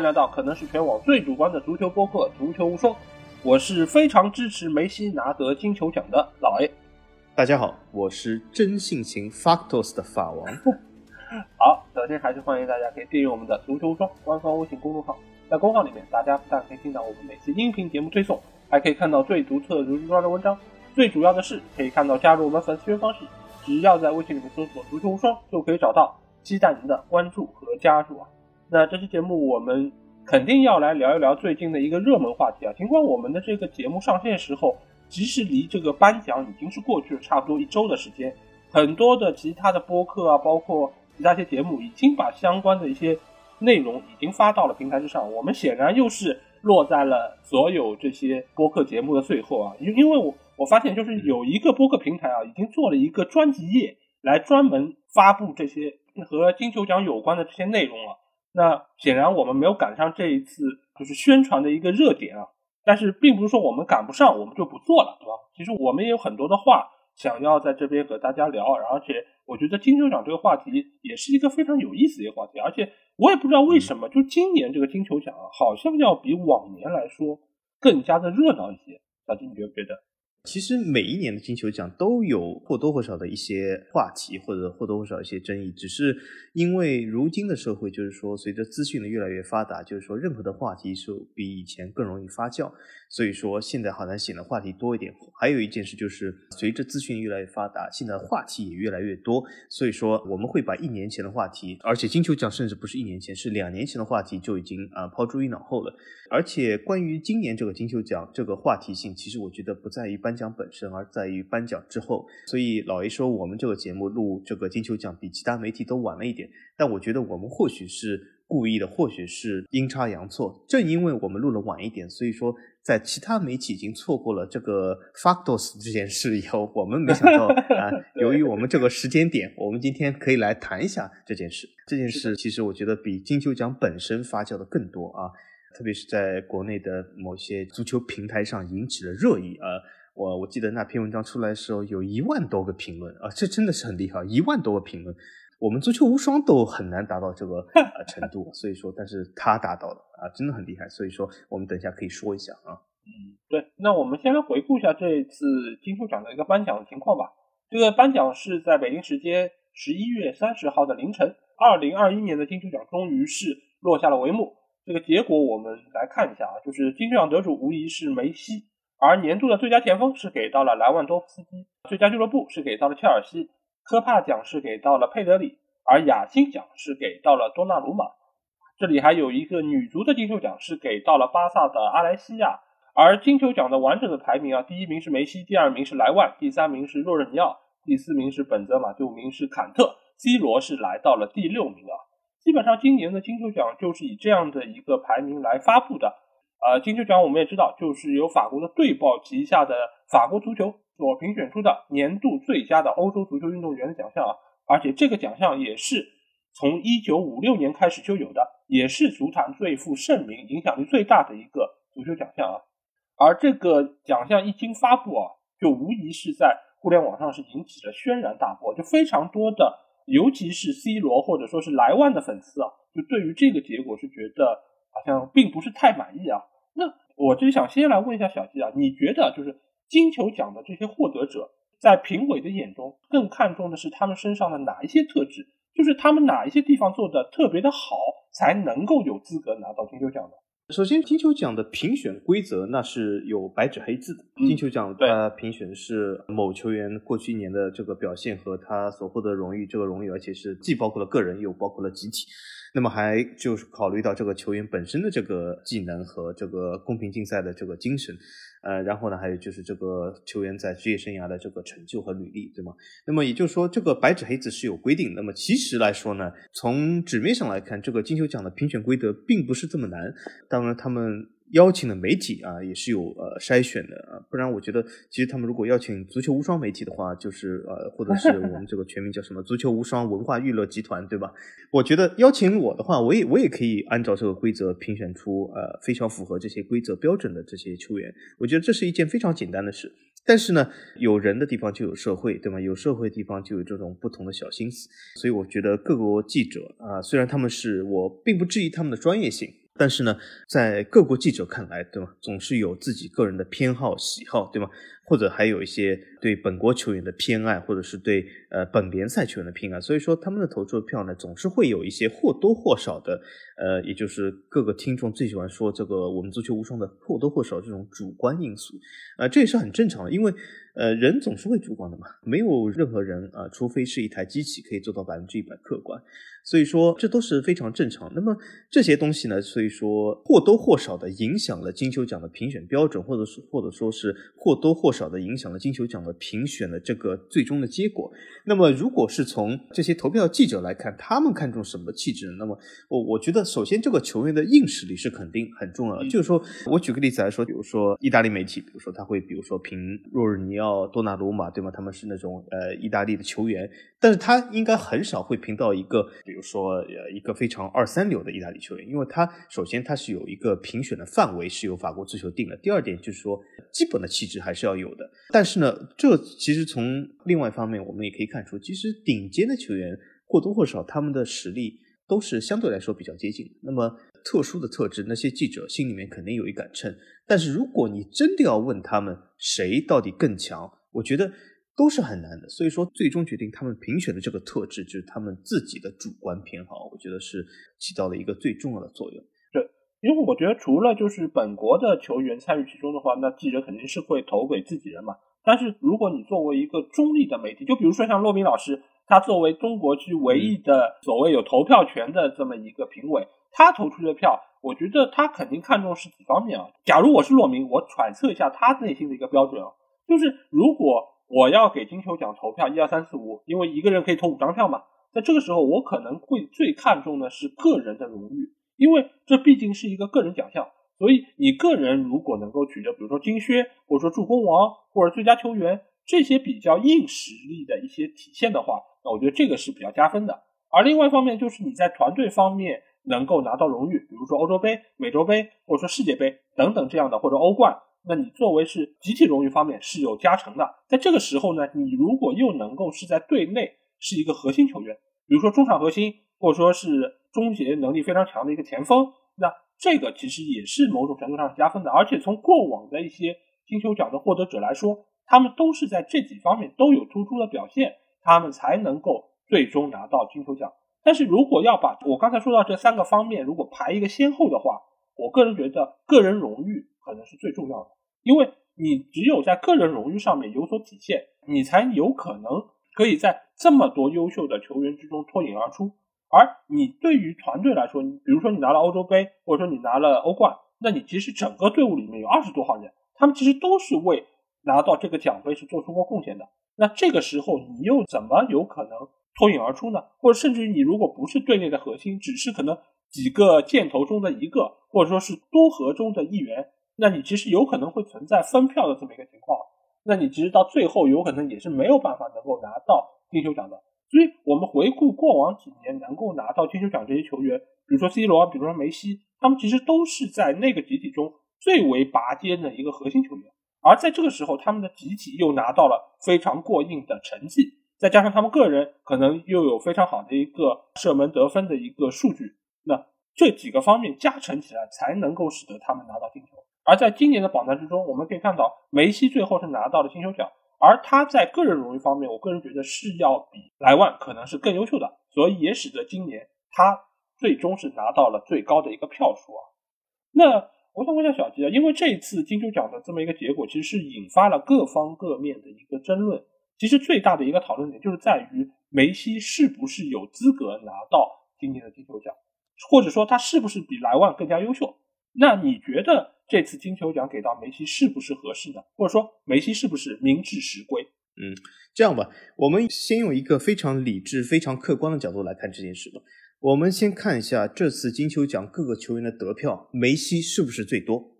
来到可能是全网最主观的足球播客《足球无双》，我是非常支持梅西拿得金球奖的老 A。大家好，我是真性情 Factos 的法王。好，首先还是欢迎大家可以订阅我们的《足球无双》官方微信公众号，在公号里面，大家不但可以听到我们每次音频节目推送，还可以看到最独特、如实的文章。最主要的是，可以看到加入我们粉丝群方式，只要在微信里面搜索“足球无双”就可以找到。期待您的关注和加入啊！那这期节目我们肯定要来聊一聊最近的一个热门话题啊。尽管我们的这个节目上线时候，即使离这个颁奖已经是过去了差不多一周的时间，很多的其他的播客啊，包括其他一些节目，已经把相关的一些内容已经发到了平台之上。我们显然又是落在了所有这些播客节目的最后啊，因因为我我发现就是有一个播客平台啊，已经做了一个专辑页来专门发布这些。和金球奖有关的这些内容了，那显然我们没有赶上这一次就是宣传的一个热点啊。但是并不是说我们赶不上，我们就不做了，对吧？其实我们也有很多的话想要在这边和大家聊，而且我觉得金球奖这个话题也是一个非常有意思的一个话题，而且我也不知道为什么，就今年这个金球奖啊，好像要比往年来说更加的热闹一些。小金，你觉不觉得？其实每一年的金球奖都有或多或少的一些话题，或者或多或少一些争议。只是因为如今的社会，就是说随着资讯的越来越发达，就是说任何的话题是比以前更容易发酵。所以说现在好像显得话题多一点。还有一件事就是，随着资讯越来越发达，现在话题也越来越多。所以说我们会把一年前的话题，而且金球奖甚至不是一年前，是两年前的话题就已经啊抛诸于脑后了。而且关于今年这个金球奖这个话题性，其实我觉得不在于颁奖本身，而在于颁奖之后。所以老 A 说我们这个节目录这个金球奖比其他媒体都晚了一点，但我觉得我们或许是故意的，或许是阴差阳错。正因为我们录了晚一点，所以说在其他媒体已经错过了这个 Factos 这件事以后，我们没想到 啊，由于我们这个时间点，我们今天可以来谈一下这件事。这件事其实我觉得比金球奖本身发酵的更多啊。特别是在国内的某些足球平台上引起了热议啊！我我记得那篇文章出来的时候，有一万多个评论啊，这真的是很厉害，一万多个评论，我们足球无双都很难达到这个 呃程度，所以说，但是他达到了啊，真的很厉害，所以说我们等一下可以说一下啊。嗯，对，那我们先来回顾一下这次金球奖的一个颁奖情况吧。这个颁奖是在北京时间十一月三十号的凌晨，二零二一年的金球奖终于是落下了帷幕。这个结果我们来看一下啊，就是金球奖得主无疑是梅西，而年度的最佳前锋是给到了莱万多夫斯基，最佳俱乐部是给到了切尔西，科帕奖是给到了佩德里，而亚辛奖是给到了多纳鲁马。这里还有一个女足的金球奖是给到了巴萨的阿莱西亚，而金球奖的完整的排名啊，第一名是梅西，第二名是莱万，第三名是若日尼奥，第四名是本泽马，第五名是坎特，C 罗是来到了第六名啊。基本上今年的金球奖就是以这样的一个排名来发布的。呃，金球奖我们也知道，就是由法国的队报旗下的法国足球所评选出的年度最佳的欧洲足球运动员的奖项啊。而且这个奖项也是从一九五六年开始就有的，也是足坛最负盛名、影响力最大的一个足球奖项啊。而这个奖项一经发布啊，就无疑是在互联网上是引起了轩然大波，就非常多的。尤其是 C 罗或者说是莱万的粉丝啊，就对于这个结果是觉得好像并不是太满意啊。那我就想先来问一下小季啊，你觉得就是金球奖的这些获得者，在评委的眼中更看重的是他们身上的哪一些特质？就是他们哪一些地方做的特别的好，才能够有资格拿到金球奖的？首先，金球奖的评选规则那是有白纸黑字的。金球奖它评选是某球员过去一年的这个表现和他所获得荣誉，这个荣誉而且是既包括了个人又包括了集体。那么还就是考虑到这个球员本身的这个技能和这个公平竞赛的这个精神，呃，然后呢，还有就是这个球员在职业生涯的这个成就和履历，对吗？那么也就是说，这个白纸黑字是有规定。那么其实来说呢，从纸面上来看，这个金球奖的评选规则并不是这么难。当然，他们。邀请的媒体啊，也是有呃筛选的啊，不然我觉得其实他们如果邀请足球无双媒体的话，就是呃或者是我们这个全名叫什么足球无双文化娱乐集团，对吧？我觉得邀请我的话，我也我也可以按照这个规则评选出呃非常符合这些规则标准的这些球员，我觉得这是一件非常简单的事。但是呢，有人的地方就有社会，对吗？有社会的地方就有这种不同的小心思。所以我觉得各国记者啊，虽然他们是我并不质疑他们的专业性。但是呢，在各国记者看来，对吗？总是有自己个人的偏好、喜好，对吗？或者还有一些对本国球员的偏爱，或者是对呃本联赛球员的偏爱。所以说，他们的投出的票呢，总是会有一些或多或少的，呃，也就是各个听众最喜欢说这个我们足球无双的或多或少这种主观因素，啊，这也是很正常的，因为呃人总是会主观的嘛，没有任何人啊，除非是一台机器可以做到百分之一百客观。所以说，这都是非常正常。那么这些东西呢，所以说或多或少的影响了金球奖的评选标准，或者是或者说是或多或少的影响了金球奖的评选的这个最终的结果。那么，如果是从这些投票记者来看，他们看重什么气质？那么，我我觉得，首先这个球员的硬实力是肯定很重要的。就是说我举个例子来说，比如说意大利媒体，比如说他会，比如说评若日尼奥、多纳鲁马，对吗？他们是那种呃意大利的球员，但是他应该很少会评到一个。比如说，呃，一个非常二三流的意大利球员，因为他首先他是有一个评选的范围是由法国足球定的。第二点就是说，基本的气质还是要有的。但是呢，这其实从另外一方面，我们也可以看出，其实顶尖的球员或多或少他们的实力都是相对来说比较接近的。那么特殊的特质，那些记者心里面肯定有一杆秤。但是如果你真的要问他们谁到底更强，我觉得。都是很难的，所以说最终决定他们评选的这个特质，就是他们自己的主观偏好，我觉得是起到了一个最重要的作用。对，因为我觉得除了就是本国的球员参与其中的话，那记者肯定是会投给自己人嘛。但是如果你作为一个中立的媒体，就比如说像骆宾老师，他作为中国区唯一的所谓有投票权的这么一个评委，他投出的票，我觉得他肯定看重是几方面啊。假如我是洛明，我揣测一下他内心的一个标准啊，就是如果。我要给金球奖投票，一二三四五，因为一个人可以投五张票嘛。在这个时候，我可能会最看重的是个人的荣誉，因为这毕竟是一个个人奖项。所以，你个人如果能够取得，比如说金靴，或者说助攻王，或者最佳球员这些比较硬实力的一些体现的话，我觉得这个是比较加分的。而另外一方面，就是你在团队方面能够拿到荣誉，比如说欧洲杯、美洲杯，或者说世界杯等等这样的，或者欧冠。那你作为是集体荣誉方面是有加成的，在这个时候呢，你如果又能够是在队内是一个核心球员，比如说中场核心，或者说是终结能力非常强的一个前锋，那这个其实也是某种程度上是加分的。而且从过往的一些金球奖的获得者来说，他们都是在这几方面都有突出的表现，他们才能够最终拿到金球奖。但是如果要把我刚才说到这三个方面，如果排一个先后的话，我个人觉得个人荣誉可能是最重要的。因为你只有在个人荣誉上面有所体现，你才有可能可以在这么多优秀的球员之中脱颖而出。而你对于团队来说，比如说你拿了欧洲杯，或者说你拿了欧冠，那你其实整个队伍里面有二十多号人，他们其实都是为拿到这个奖杯是做出过贡献的。那这个时候你又怎么有可能脱颖而出呢？或者甚至于你如果不是队内的核心，只是可能几个箭头中的一个，或者说是多核中的一员。那你其实有可能会存在分票的这么一个情况，那你其实到最后有可能也是没有办法能够拿到金球奖的。所以我们回顾过往几年能够拿到金球奖这些球员，比如说 C 罗，比如说梅西，他们其实都是在那个集体中最为拔尖的一个核心球员。而在这个时候，他们的集体又拿到了非常过硬的成绩，再加上他们个人可能又有非常好的一个射门得分的一个数据，那这几个方面加成起来，才能够使得他们拿到进球。而在今年的榜单之中，我们可以看到梅西最后是拿到了金球奖，而他在个人荣誉方面，我个人觉得是要比莱万可能是更优秀的，所以也使得今年他最终是拿到了最高的一个票数啊。那我想问一下小吉啊，因为这次金球奖的这么一个结果，其实是引发了各方各面的一个争论。其实最大的一个讨论点就是在于梅西是不是有资格拿到今年的金球奖，或者说他是不是比莱万更加优秀？那你觉得？这次金球奖给到梅西是不是合适的？或者说梅西是不是名至实归？嗯，这样吧，我们先用一个非常理智、非常客观的角度来看这件事吧。我们先看一下这次金球奖各个球员的得票，梅西是不是最多？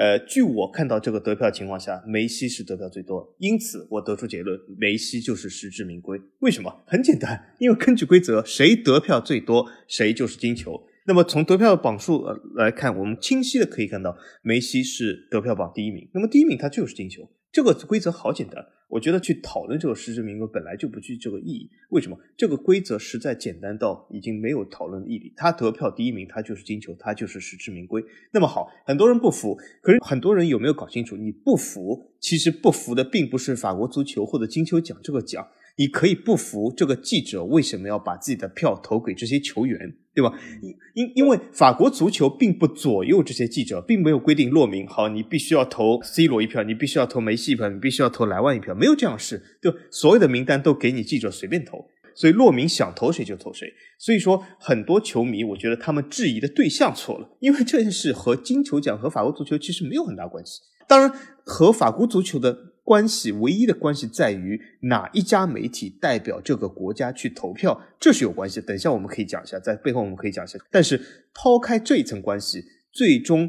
呃，据我看到这个得票情况下，梅西是得票最多，因此我得出结论，梅西就是实至名归。为什么？很简单，因为根据规则，谁得票最多，谁就是金球。那么从得票的榜数呃来看，我们清晰的可以看到，梅西是得票榜第一名。那么第一名他就是金球，这个规则好简单。我觉得去讨论这个实至名归本来就不具这个意义。为什么？这个规则实在简单到已经没有讨论的意义。他得票第一名，他就是金球，他就是实至名归。那么好，很多人不服，可是很多人有没有搞清楚？你不服，其实不服的并不是法国足球或者金球奖这个奖。你可以不服这个记者为什么要把自己的票投给这些球员，对吧？因因因为法国足球并不左右这些记者，并没有规定洛明，好，你必须要投 C 罗一票，你必须要投梅西一票，你必须要投莱万一票，没有这样事，对所有的名单都给你记者随便投，所以洛明想投谁就投谁。所以说，很多球迷，我觉得他们质疑的对象错了，因为这件事和金球奖和法国足球其实没有很大关系。当然，和法国足球的。关系唯一的关系在于哪一家媒体代表这个国家去投票，这是有关系。等一下我们可以讲一下，在背后我们可以讲一下。但是抛开这一层关系，最终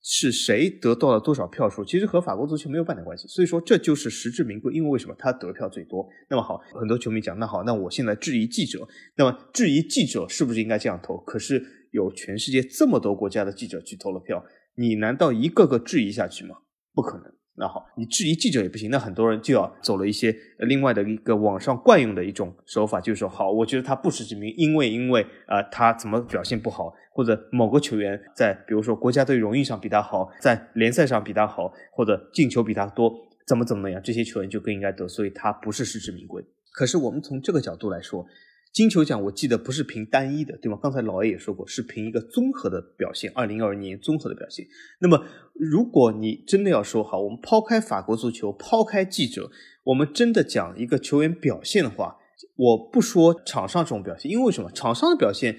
是谁得到了多少票数，其实和法国足球没有半点关系。所以说这就是实至名归，因为为什么他得票最多？那么好，很多球迷讲，那好，那我现在质疑记者，那么质疑记者是不是应该这样投？可是有全世界这么多国家的记者去投了票，你难道一个个质疑下去吗？不可能。那好，你质疑记者也不行，那很多人就要走了一些另外的一个网上惯用的一种手法，就是说，好，我觉得他不实至名，因为因为啊，他怎么表现不好，或者某个球员在比如说国家队荣誉上比他好，在联赛上比他好，或者进球比他多，怎么怎么样，这些球员就更应该得，所以他不是实至名归。可是我们从这个角度来说。金球奖我记得不是凭单一的，对吗？刚才老 A 也说过，是凭一个综合的表现。二零二二年综合的表现。那么，如果你真的要说好，我们抛开法国足球，抛开记者，我们真的讲一个球员表现的话，我不说场上这种表现，因为为什么？场上的表现。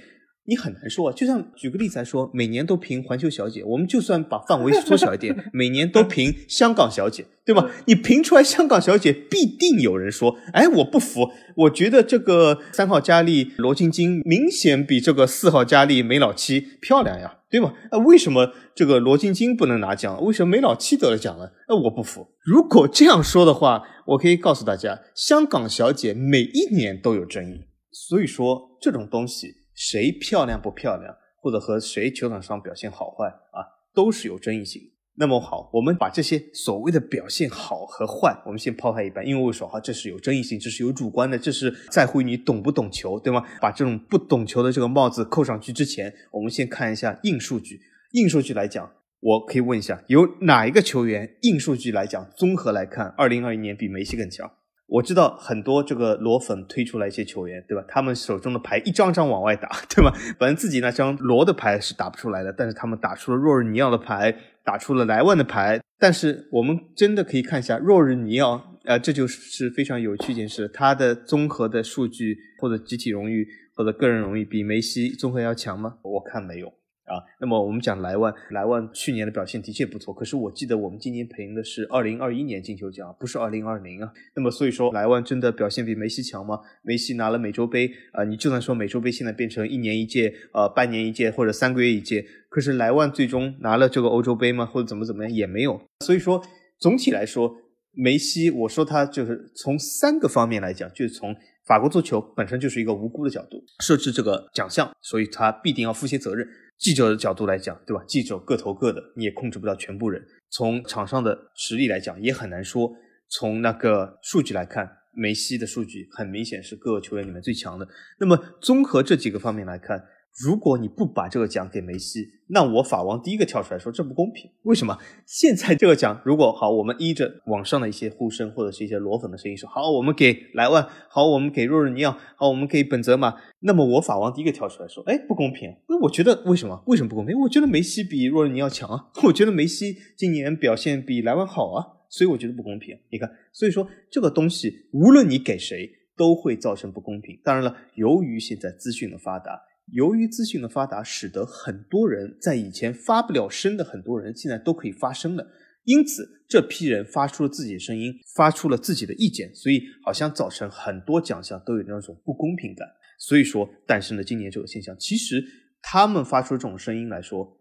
你很难说啊，就像举个例子来说，每年都评环球小姐，我们就算把范围缩小一点，每年都评香港小姐，对吧？你评出来香港小姐，必定有人说，哎，我不服，我觉得这个三号佳丽罗晶晶明显比这个四号佳丽梅老七漂亮呀，对吗？呃，为什么这个罗晶晶不能拿奖？为什么梅老七得了奖了？呃，我不服。如果这样说的话，我可以告诉大家，香港小姐每一年都有争议，所以说这种东西。谁漂亮不漂亮，或者和谁球场上表现好坏啊，都是有争议性。那么好，我们把这些所谓的表现好和坏，我们先抛开一半，因为我说哈，这是有争议性，这是有主观的，这是在乎你懂不懂球，对吗？把这种不懂球的这个帽子扣上去之前，我们先看一下硬数据。硬数据来讲，我可以问一下，有哪一个球员硬数据来讲，综合来看，二零二一年比梅西更强？我知道很多这个罗粉推出来一些球员，对吧？他们手中的牌一张张往外打，对吧？反正自己那张罗的牌是打不出来的，但是他们打出了若日尼奥的牌，打出了莱万的牌。但是我们真的可以看一下若日尼奥，呃，这就是非常有趣一件事，他的综合的数据或者集体荣誉或者个人荣誉比梅西综合要强吗？我看没有。啊，那么我们讲莱万，莱万去年的表现的确不错，可是我记得我们今年评的是二零二一年金球奖，不是二零二零啊。那么所以说，莱万真的表现比梅西强吗？梅西拿了美洲杯啊，你就算说美洲杯现在变成一年一届，呃，半年一届或者三个月一届，可是莱万最终拿了这个欧洲杯吗？或者怎么怎么样也没有。所以说，总体来说，梅西，我说他就是从三个方面来讲，就是从法国足球本身就是一个无辜的角度设置这个奖项，所以他必定要负些责任。记者的角度来讲，对吧？记者各投各的，你也控制不了全部人。从场上的实力来讲，也很难说。从那个数据来看，梅西的数据很明显是各个球员里面最强的。那么，综合这几个方面来看。如果你不把这个奖给梅西，那我法王第一个跳出来说这不公平。为什么？现在这个奖如果好，我们依着网上的一些呼声或者是一些裸粉的声音说好，我们给莱万，好，我们给若日尼奥，好，我们给本泽马。那么我法王第一个跳出来说，哎，不公平。那我觉得为什么？为什么不公平？我觉得梅西比若日尼奥强啊，我觉得梅西今年表现比莱万好啊，所以我觉得不公平。你看，所以说这个东西无论你给谁都会造成不公平。当然了，由于现在资讯的发达。由于资讯的发达，使得很多人在以前发不了声的很多人，现在都可以发声了。因此，这批人发出了自己的声音，发出了自己的意见，所以好像造成很多奖项都有那种不公平感。所以说，诞生了今年这个现象。其实，他们发出这种声音来说，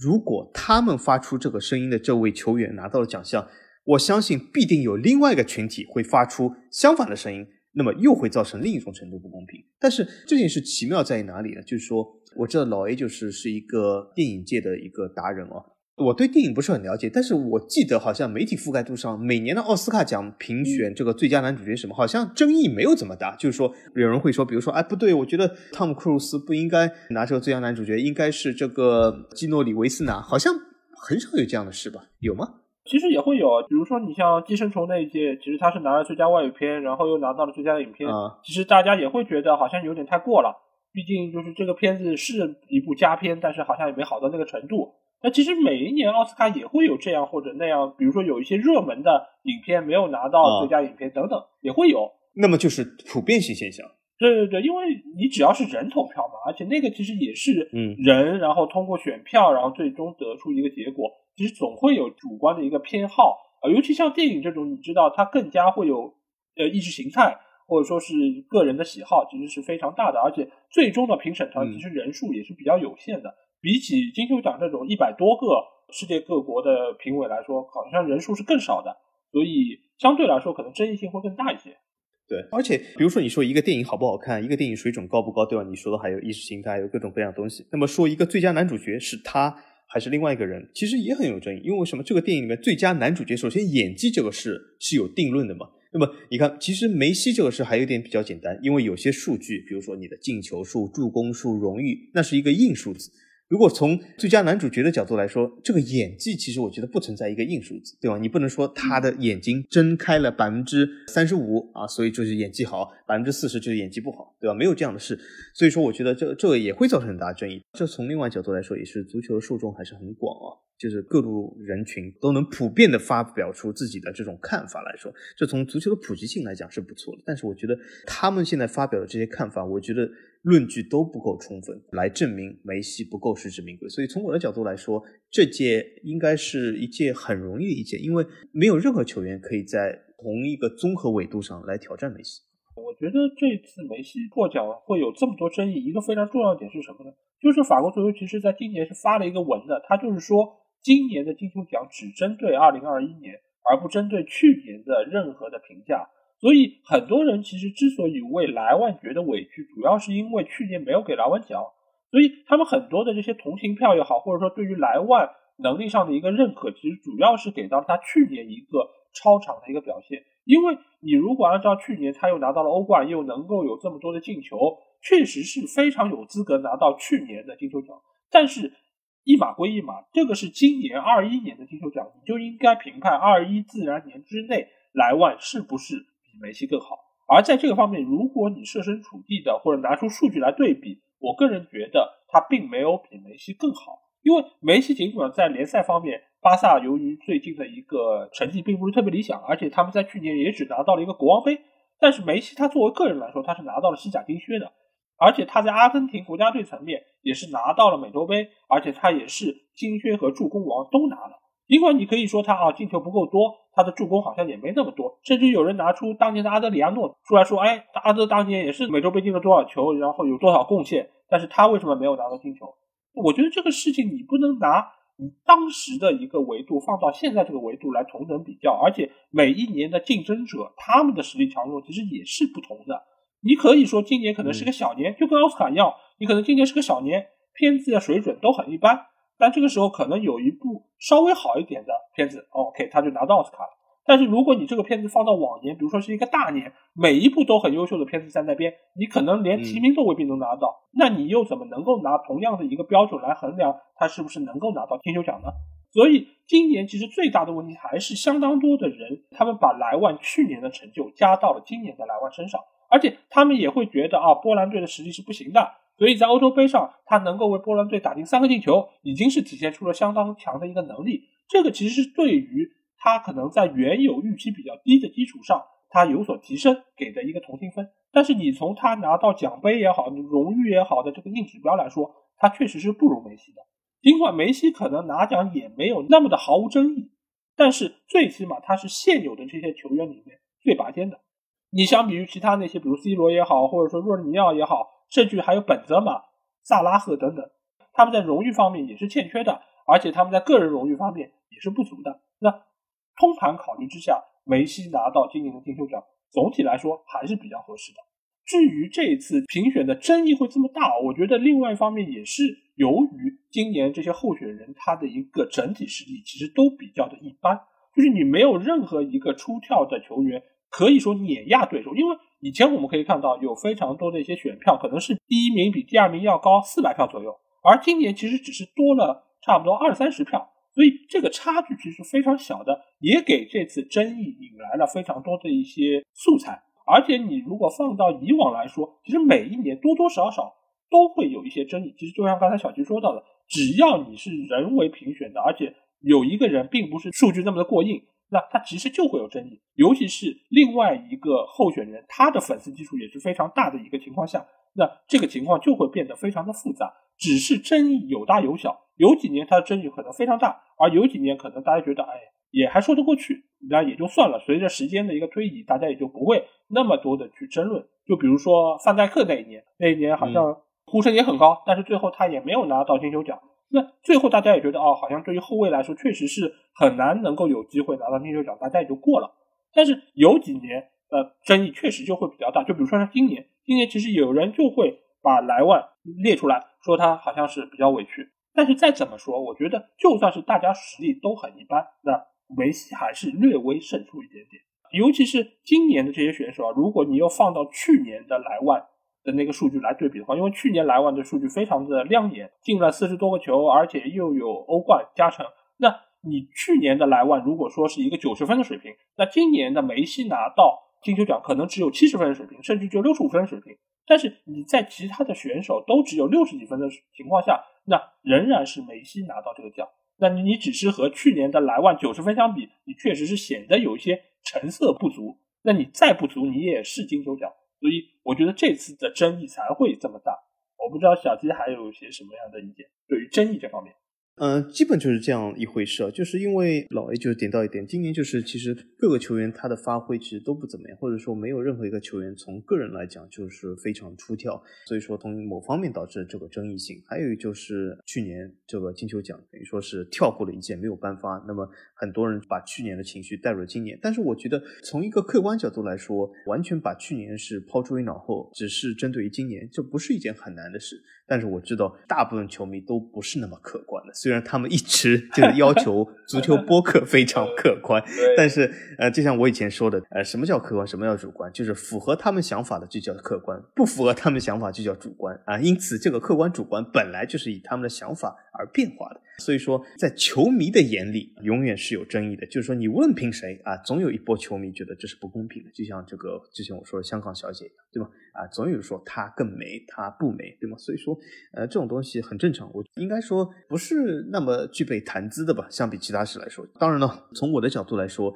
如果他们发出这个声音的这位球员拿到了奖项，我相信必定有另外一个群体会发出相反的声音。那么又会造成另一种程度不公平。但是这件事奇妙在于哪里呢？就是说，我知道老 A 就是是一个电影界的一个达人哦。我对电影不是很了解，但是我记得好像媒体覆盖度上，每年的奥斯卡奖评选这个最佳男主角什么，好像争议没有怎么大。就是说，有人会说，比如说，哎，不对，我觉得汤姆·克鲁斯不应该拿这个最佳男主角，应该是这个基诺里维斯拿。好像很少有这样的事吧？有吗？其实也会有，比如说你像《寄生虫》那一届，其实他是拿了最佳外语片，然后又拿到了最佳影片。其实大家也会觉得好像有点太过了，毕竟就是这个片子是一部佳片，但是好像也没好到那个程度。那其实每一年奥斯卡也会有这样或者那样，比如说有一些热门的影片没有拿到最佳影片等等，也会有。那么就是普遍性现象。对对对，因为你只要是人投票嘛，而且那个其实也是人，然后通过选票，然后最终得出一个结果。其实总会有主观的一个偏好啊，尤其像电影这种，你知道它更加会有呃意识形态或者说是个人的喜好，其实是非常大的，而且最终的评审团其实人数也是比较有限的。比起金球奖这种一百多个世界各国的评委来说，好像人数是更少的，所以相对来说可能争议性会更大一些。对，而且比如说你说一个电影好不好看，一个电影水准高不高，对吧？你说的还有意识形态，有各种各样东西。那么说一个最佳男主角是他还是另外一个人，其实也很有争议。因为什么？这个电影里面最佳男主角，首先演技这个事是有定论的嘛。那么你看，其实梅西这个事还有点比较简单，因为有些数据，比如说你的进球数、助攻数、荣誉，那是一个硬数字。如果从最佳男主角的角度来说，这个演技其实我觉得不存在一个硬数字，对吧？你不能说他的眼睛睁开了百分之三十五啊，所以就是演技好；百分之四十就是演技不好，对吧？没有这样的事。所以说，我觉得这这个也会造成很大争议。这从另外角度来说，也是足球的受众还是很广啊。就是各路人群都能普遍的发表出自己的这种看法来说，这从足球的普及性来讲是不错的。但是我觉得他们现在发表的这些看法，我觉得论据都不够充分，来证明梅西不够实至名归。所以从我的角度来说，这届应该是一届很容易的一届，因为没有任何球员可以在同一个综合维度上来挑战梅西。我觉得这次梅西获奖会有这么多争议，一个非常重要的点是什么呢？就是法国足球其实在今年是发了一个文的，他就是说。今年的金球奖只针对二零二一年，而不针对去年的任何的评价。所以很多人其实之所以为莱万觉得委屈，主要是因为去年没有给莱万奖，所以他们很多的这些同情票也好，或者说对于莱万能力上的一个认可，其实主要是给到了他去年一个超常的一个表现。因为你如果按照去年他又拿到了欧冠，又能够有这么多的进球，确实是非常有资格拿到去年的金球奖。但是。一码归一码，这个是今年二一年的金球奖，你就应该评判二一自然年之内莱万是不是比梅西更好。而在这个方面，如果你设身处地的或者拿出数据来对比，我个人觉得他并没有比梅西更好。因为梅西尽管在联赛方面，巴萨由于最近的一个成绩并不是特别理想，而且他们在去年也只拿到了一个国王杯，但是梅西他作为个人来说，他是拿到了西甲金靴的。而且他在阿根廷国家队层面也是拿到了美洲杯，而且他也是金靴和助攻王都拿了。尽管你可以说他啊进球不够多，他的助攻好像也没那么多，甚至有人拿出当年的阿德里亚诺出来说，哎，阿德当年也是美洲杯进了多少球，然后有多少贡献，但是他为什么没有拿到进球？我觉得这个事情你不能拿你当时的一个维度放到现在这个维度来同等比较，而且每一年的竞争者他们的实力强弱其实也是不同的。你可以说今年可能是个小年，就跟奥斯卡一样，你可能今年是个小年，片子的水准都很一般，但这个时候可能有一部稍微好一点的片子，OK，他就拿到奥斯卡了。但是如果你这个片子放到往年，比如说是一个大年，每一部都很优秀的片子在那边，你可能连提名都未必能拿到，那你又怎么能够拿同样的一个标准来衡量他是不是能够拿到金球奖呢？所以今年其实最大的问题还是相当多的人，他们把莱万去年的成就加到了今年的莱万身上。而且他们也会觉得啊，波兰队的实力是不行的，所以在欧洲杯上他能够为波兰队打进三个进球，已经是体现出了相当强的一个能力。这个其实是对于他可能在原有预期比较低的基础上，他有所提升给的一个同情分。但是你从他拿到奖杯也好，荣誉也好的这个硬指标来说，他确实是不如梅西的。尽管梅西可能拿奖也没有那么的毫无争议，但是最起码他是现有的这些球员里面最拔尖的。你相比于其他那些，比如 C 罗也好，或者说若尔尼奥也好，甚至还有本泽马、萨拉赫等等，他们在荣誉方面也是欠缺的，而且他们在个人荣誉方面也是不足的。那通盘考虑之下，梅西拿到今年的金球奖，总体来说还是比较合适的。至于这一次评选的争议会这么大，我觉得另外一方面也是由于今年这些候选人他的一个整体实力其实都比较的一般，就是你没有任何一个出跳的球员可以说碾压对手，因为以前我们可以看到有非常多的一些选票可能是第一名比第二名要高四百票左右，而今年其实只是多了差不多二三十票，所以这个差距其实非常小的，也给这次争议引来了非常多的一些素材。而且你如果放到以往来说，其实每一年多多少少都会有一些争议。其实就像刚才小齐说到的，只要你是人为评选的，而且有一个人并不是数据那么的过硬，那他其实就会有争议。尤其是另外一个候选人，他的粉丝基础也是非常大的一个情况下，那这个情况就会变得非常的复杂。只是争议有大有小，有几年他的争议可能非常大，而有几年可能大家觉得，哎。也还说得过去，那也就算了。随着时间的一个推移，大家也就不会那么多的去争论。就比如说范戴克那一年，那一年好像呼声也很高，但是最后他也没有拿到金球奖。那最后大家也觉得，哦，好像对于后卫来说，确实是很难能够有机会拿到金球奖，大家也就过了。但是有几年，呃，争议确实就会比较大。就比如说像今年，今年其实有人就会把莱万列出来说他好像是比较委屈。但是再怎么说，我觉得就算是大家实力都很一般，那。梅西还是略微胜出一点点，尤其是今年的这些选手啊，如果你又放到去年的莱万的那个数据来对比的话，因为去年莱万的数据非常的亮眼，进了四十多个球，而且又有欧冠加成。那你去年的莱万如果说是一个九十分的水平，那今年的梅西拿到金球奖可能只有七十分的水平，甚至就六十五分的水平。但是你在其他的选手都只有六十几分的情况下，那仍然是梅西拿到这个奖。那你你只是和去年的莱万九十分相比，你确实是显得有一些成色不足。那你再不足，你也是金球奖。所以我觉得这次的争议才会这么大。我不知道小鸡还有一些什么样的意见，对于争议这方面。嗯，基本就是这样一回事啊，就是因为老 A 就是点到一点，今年就是其实各个球员他的发挥其实都不怎么样，或者说没有任何一个球员从个人来讲就是非常出挑，所以说从某方面导致这个争议性。还有就是去年这个金球奖等于说是跳过了一届没有颁发，那么很多人把去年的情绪带入了今年，但是我觉得从一个客观角度来说，完全把去年是抛诸于脑后，只是针对于今年，这不是一件很难的事。但是我知道大部分球迷都不是那么客观的，虽然他们一直就是要求 足球播客非常客观，但是呃，就像我以前说的，呃，什么叫客观，什么叫主观？就是符合他们想法的就叫客观，不符合他们想法就叫主观啊。因此，这个客观主观本来就是以他们的想法而变化的。所以说，在球迷的眼里，永远是有争议的。就是说，你无论凭谁啊，总有一波球迷觉得这是不公平的。就像这个之前我说的香港小姐，对吧？啊，总有人说她更美，她不美，对吗？所以说，呃，这种东西很正常。我应该说不是那么具备谈资的吧？相比其他事来说，当然了，从我的角度来说，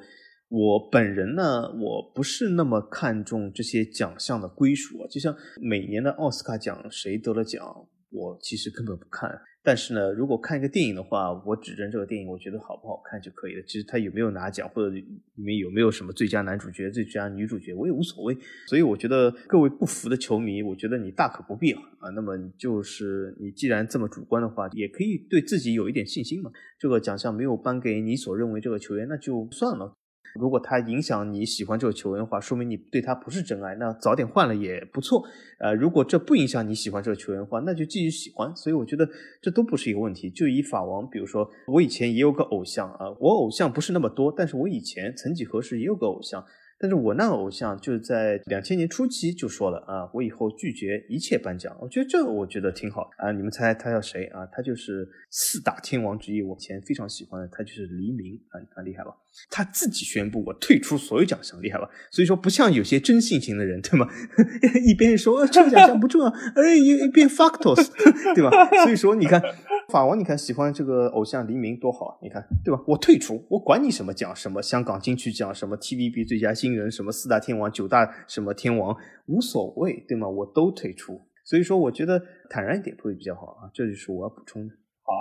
我本人呢，我不是那么看重这些奖项的归属啊。就像每年的奥斯卡奖，谁得了奖？我其实根本不看，但是呢，如果看一个电影的话，我指认这个电影我觉得好不好看就可以了。其实他有没有拿奖，或者里面有没有什么最佳男主角、最佳女主角，我也无所谓。所以我觉得各位不服的球迷，我觉得你大可不必啊。啊，那么就是你既然这么主观的话，也可以对自己有一点信心嘛。这个奖项没有颁给你所认为这个球员，那就算了。如果他影响你喜欢这个球员的话，说明你对他不是真爱，那早点换了也不错。呃，如果这不影响你喜欢这个球员的话，那就继续喜欢。所以我觉得这都不是一个问题。就以法王，比如说我以前也有个偶像啊，我偶像不是那么多，但是我以前曾几何时也有个偶像。但是我那个偶像就是在两千年初期就说了啊，我以后拒绝一切颁奖。我觉得这个我觉得挺好啊。你们猜他叫谁啊？他就是四大天王之一，我以前非常喜欢的，他就是黎明啊，很厉害吧？他自己宣布我退出所有奖项，厉害吧？所以说不像有些真性情的人，对吗？一边说这个奖项不重要，哎，一边 factos，对吧？所以说你看。法王，你看喜欢这个偶像黎明多好，你看对吧？我退出，我管你什么奖，什么香港金曲奖，什么 TVB 最佳新人，什么四大天王、九大什么天王，无所谓，对吗？我都退出。所以说，我觉得坦然一点会比较好啊。这就是我要补充的。好，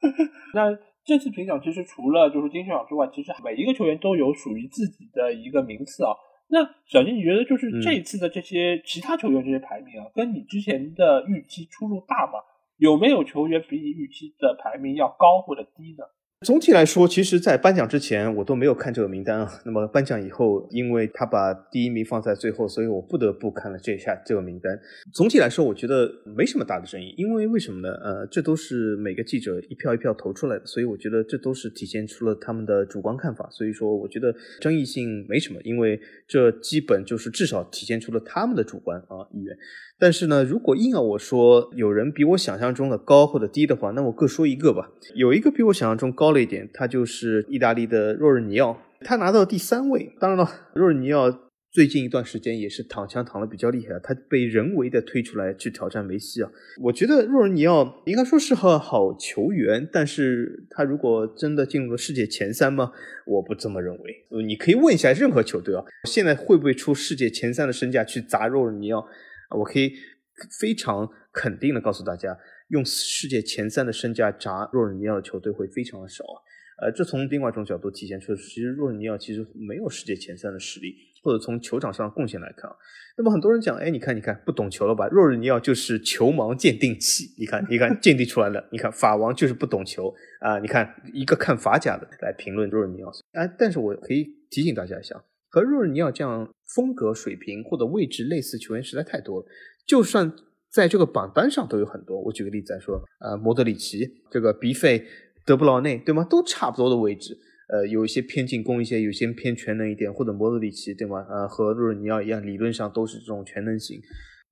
那这次评奖其实除了就是金球奖之外，其实每一个球员都有属于自己的一个名次啊。那小金，你觉得就是这一次的这些其他球员这些排名啊，跟你之前的预期出入大吗？有没有球员比你预期的排名要高或者低呢？总体来说，其实，在颁奖之前，我都没有看这个名单啊。那么颁奖以后，因为他把第一名放在最后，所以我不得不看了这下这个名单。总体来说，我觉得没什么大的争议，因为为什么呢？呃，这都是每个记者一票一票投出来的，所以我觉得这都是体现出了他们的主观看法。所以说，我觉得争议性没什么，因为这基本就是至少体现出了他们的主观啊意愿。但是呢，如果硬要我说有人比我想象中的高或者低的话，那我各说一个吧。有一个比我想象中高了一点，他就是意大利的若日尼奥，他拿到第三位。当然了，若日尼奥最近一段时间也是躺枪躺的比较厉害，他被人为的推出来去挑战梅西啊。我觉得若日尼奥应该说是个好球员，但是他如果真的进入了世界前三吗？我不这么认为。你可以问一下任何球队啊，现在会不会出世界前三的身价去砸若日尼奥？我可以非常肯定的告诉大家，用世界前三的身价砸若尔尼奥的球队会非常的少啊。呃，这从另外一种角度体现出，其实若尔尼奥其实没有世界前三的实力，或者从球场上的贡献来看啊。那么很多人讲，哎，你看，你看，不懂球了吧？若尔尼奥就是球盲鉴定器，你看，你看，鉴定出来了。你看法王就是不懂球啊。你看一个看法甲的来评论若尔尼奥，哎，但是我可以提醒大家一下。和若尔尼奥这样风格、水平或者位置类似球员实在太多了，就算在这个榜单上都有很多。我举个例子来说，呃，莫德里奇、这个比费、德布劳内，对吗？都差不多的位置。呃，有一些偏进攻一些，有些偏全能一点，或者莫德里奇，对吗？呃，和若尔尼奥一样，理论上都是这种全能型。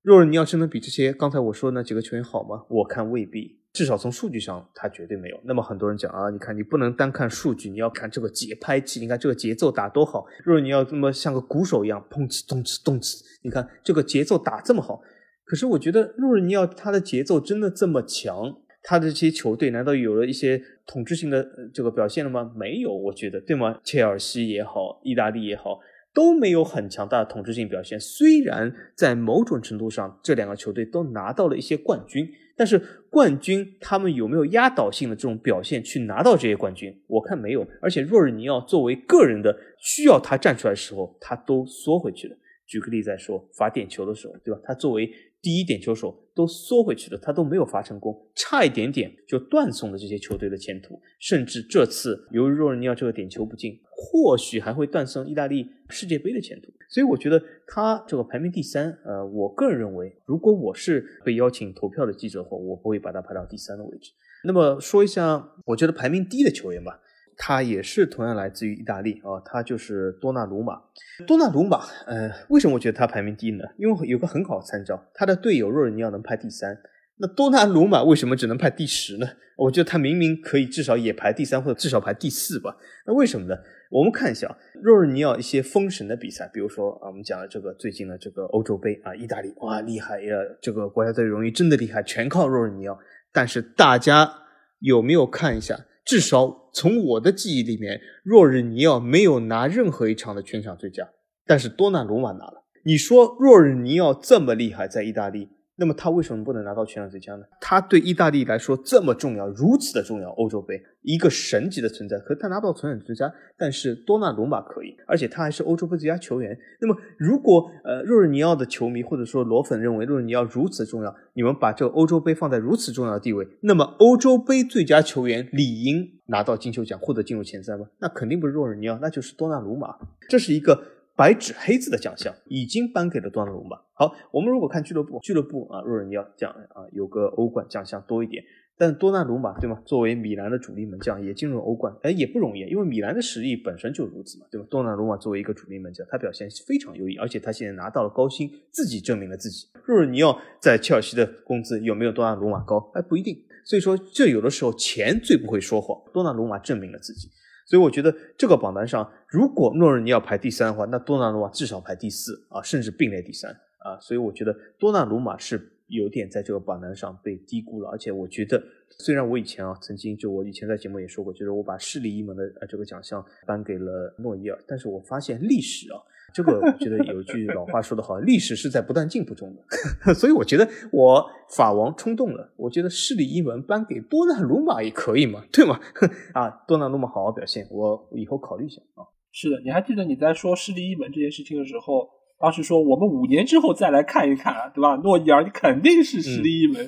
若尔尼奥真的比这些刚才我说那几个球员好吗？我看未必。至少从数据上，他绝对没有。那么很多人讲啊，你看你不能单看数据，你要看这个节拍器。你看这个节奏打多好，如果你要这么像个鼓手一样，砰哧咚哧咚哧，你看这个节奏打这么好。可是我觉得，若你要他的节奏真的这么强，他的这些球队难道有了一些统治性的这个表现了吗？没有，我觉得对吗？切尔西也好，意大利也好。都没有很强大的统治性表现。虽然在某种程度上，这两个球队都拿到了一些冠军，但是冠军他们有没有压倒性的这种表现去拿到这些冠军？我看没有。而且若尔尼奥作为个人的需要他站出来的时候，他都缩回去了。举个例子来说，罚点球的时候，对吧？他作为第一点球手都缩回去了，他都没有罚成功，差一点点就断送了这些球队的前途。甚至这次由于若尔尼奥这个点球不进，或许还会断送意大利世界杯的前途。所以我觉得他这个排名第三，呃，我个人认为，如果我是被邀请投票的记者的话，我不会把他排到第三的位置。那么说一下，我觉得排名低的球员吧。他也是同样来自于意大利啊，他就是多纳鲁马。多纳鲁马，呃，为什么我觉得他排名低呢？因为有个很好的参照，他的队友若尔尼奥能排第三，那多纳鲁马为什么只能排第十呢？我觉得他明明可以至少也排第三，或者至少排第四吧。那为什么呢？我们看一下若日尼奥一些封神的比赛，比如说啊，我们讲的这个最近的这个欧洲杯啊，意大利哇厉害呀，这个国家队荣誉真的厉害，全靠若日尼奥。但是大家有没有看一下？至少从我的记忆里面，若日尼奥没有拿任何一场的全场最佳，但是多纳鲁马拿了。你说若日尼奥这么厉害，在意大利？那么他为什么不能拿到全场最佳呢？他对意大利来说这么重要，如此的重要，欧洲杯一个神级的存在，可他拿不到全场最佳，但是多纳鲁马可以，而且他还是欧洲杯最佳球员。那么如果呃若日尼奥的球迷或者说罗粉认为若日尼奥如此重要，你们把这个欧洲杯放在如此重要的地位，那么欧洲杯最佳球员理应拿到金球奖或者进入前三吗？那肯定不是若日尼奥，那就是多纳鲁马。这是一个。白纸黑字的奖项已经颁给了多纳鲁马。好，我们如果看俱乐部，俱乐部啊，若尔尼奥奖啊，有个欧冠奖项多一点。但多纳鲁马对吗？作为米兰的主力门将，也进入欧冠，哎，也不容易，因为米兰的实力本身就如此嘛，对吧？多纳鲁马作为一个主力门将，他表现非常优异，而且他现在拿到了高薪，自己证明了自己。若尔尼奥在切尔西的工资有没有多纳鲁马高？哎，不一定。所以说，这有的时候钱最不会说谎。多纳鲁马证明了自己。所以我觉得这个榜单上，如果诺尔尼要排第三的话，那多纳鲁马至少排第四啊，甚至并列第三啊。所以我觉得多纳鲁马是有点在这个榜单上被低估了。而且我觉得，虽然我以前啊曾经就我以前在节目也说过，就是我把势力一门的呃这个奖项颁给了诺伊尔，但是我发现历史啊。这个我觉得有句老话说得好，历史是在不断进步中的，所以我觉得我法王冲动了，我觉得势力一门颁给多纳鲁马也可以嘛，对吗？啊，多纳鲁马好好表现，我以后考虑一下啊。是的，你还记得你在说势力一门这件事情的时候，当时说我们五年之后再来看一看，对吧？诺伊尔，你肯定是实力一门，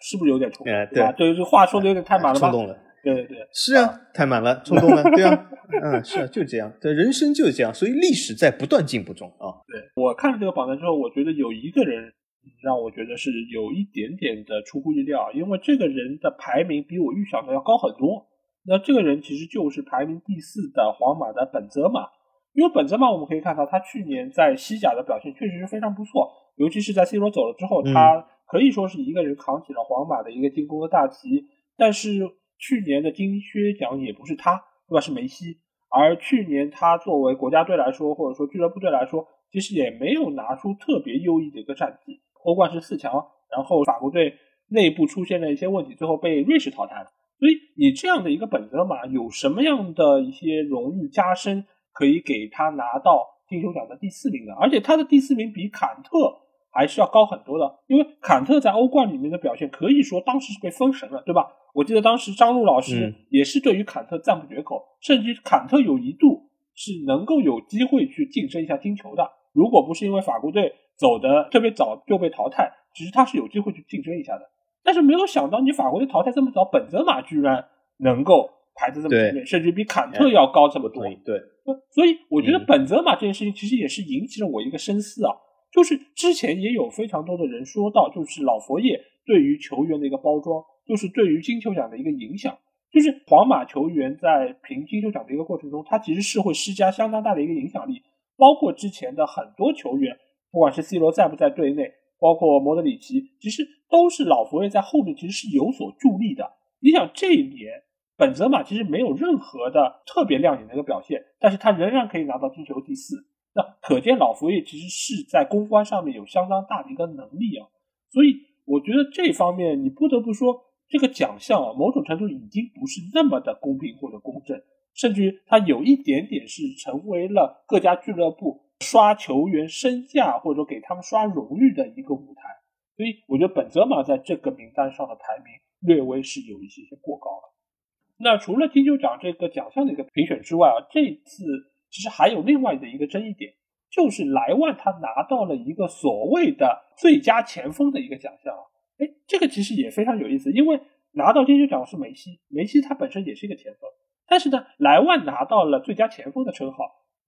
是不是有点冲动？对吧？对，这话说的有点太满了吧？冲动了。对对对，是啊，太满了，冲动了，对啊，嗯，是啊，就这样，对，人生就是这样，所以历史在不断进步中啊。对我看了这个榜单之后，我觉得有一个人让我觉得是有一点点的出乎意料，因为这个人的排名比我预想的要高很多。那这个人其实就是排名第四的皇马的本泽马，因为本泽马我们可以看到他去年在西甲的表现确实是非常不错，尤其是在 C 罗走了之后，他可以说是一个人扛起了皇马的一个进攻的大旗。但是去年的金靴奖也不是他，对吧？是梅西。而去年他作为国家队来说，或者说俱乐部队来说，其实也没有拿出特别优异的一个战绩。欧冠是四强，然后法国队内部出现了一些问题，最后被瑞士淘汰了。所以你这样的一个本泽马，有什么样的一些荣誉加身，可以给他拿到金球奖的第四名的？而且他的第四名比坎特还是要高很多的，因为坎特在欧冠里面的表现，可以说当时是被封神了，对吧？我记得当时张璐老师也是对于坎特赞不绝口，甚至坎特有一度是能够有机会去晋升一下金球的。如果不是因为法国队走的特别早就被淘汰，其实他是有机会去竞争一下的。但是没有想到，你法国队淘汰这么早，本泽马居然能够排在这么前面，甚至比坎特要高这么多。对，所以我觉得本泽马这件事情其实也是引起了我一个深思啊，就是之前也有非常多的人说到，就是老佛爷对于球员的一个包装。就是对于金球奖的一个影响，就是皇马球员在评金球奖的一个过程中，他其实是会施加相当大的一个影响力。包括之前的很多球员，不管是 C 罗在不在队内，包括莫德里奇，其实都是老佛爷在后面其实是有所助力的。你想这一年，本泽马其实没有任何的特别亮眼的一个表现，但是他仍然可以拿到金球第四，那可见老佛爷其实是在公关上面有相当大的一个能力啊。所以我觉得这方面你不得不说。这个奖项啊，某种程度已经不是那么的公平或者公正，甚至于它有一点点是成为了各家俱乐部刷球员身价或者说给他们刷荣誉的一个舞台。所以我觉得本泽马在这个名单上的排名略微是有一些些过高了。那除了金球奖这个奖项的一个评选之外啊，这次其实还有另外的一个争议点，就是莱万他拿到了一个所谓的最佳前锋的一个奖项啊。哎，这个其实也非常有意思，因为拿到金球奖是梅西，梅西他本身也是一个前锋，但是呢，莱万拿到了最佳前锋的称号，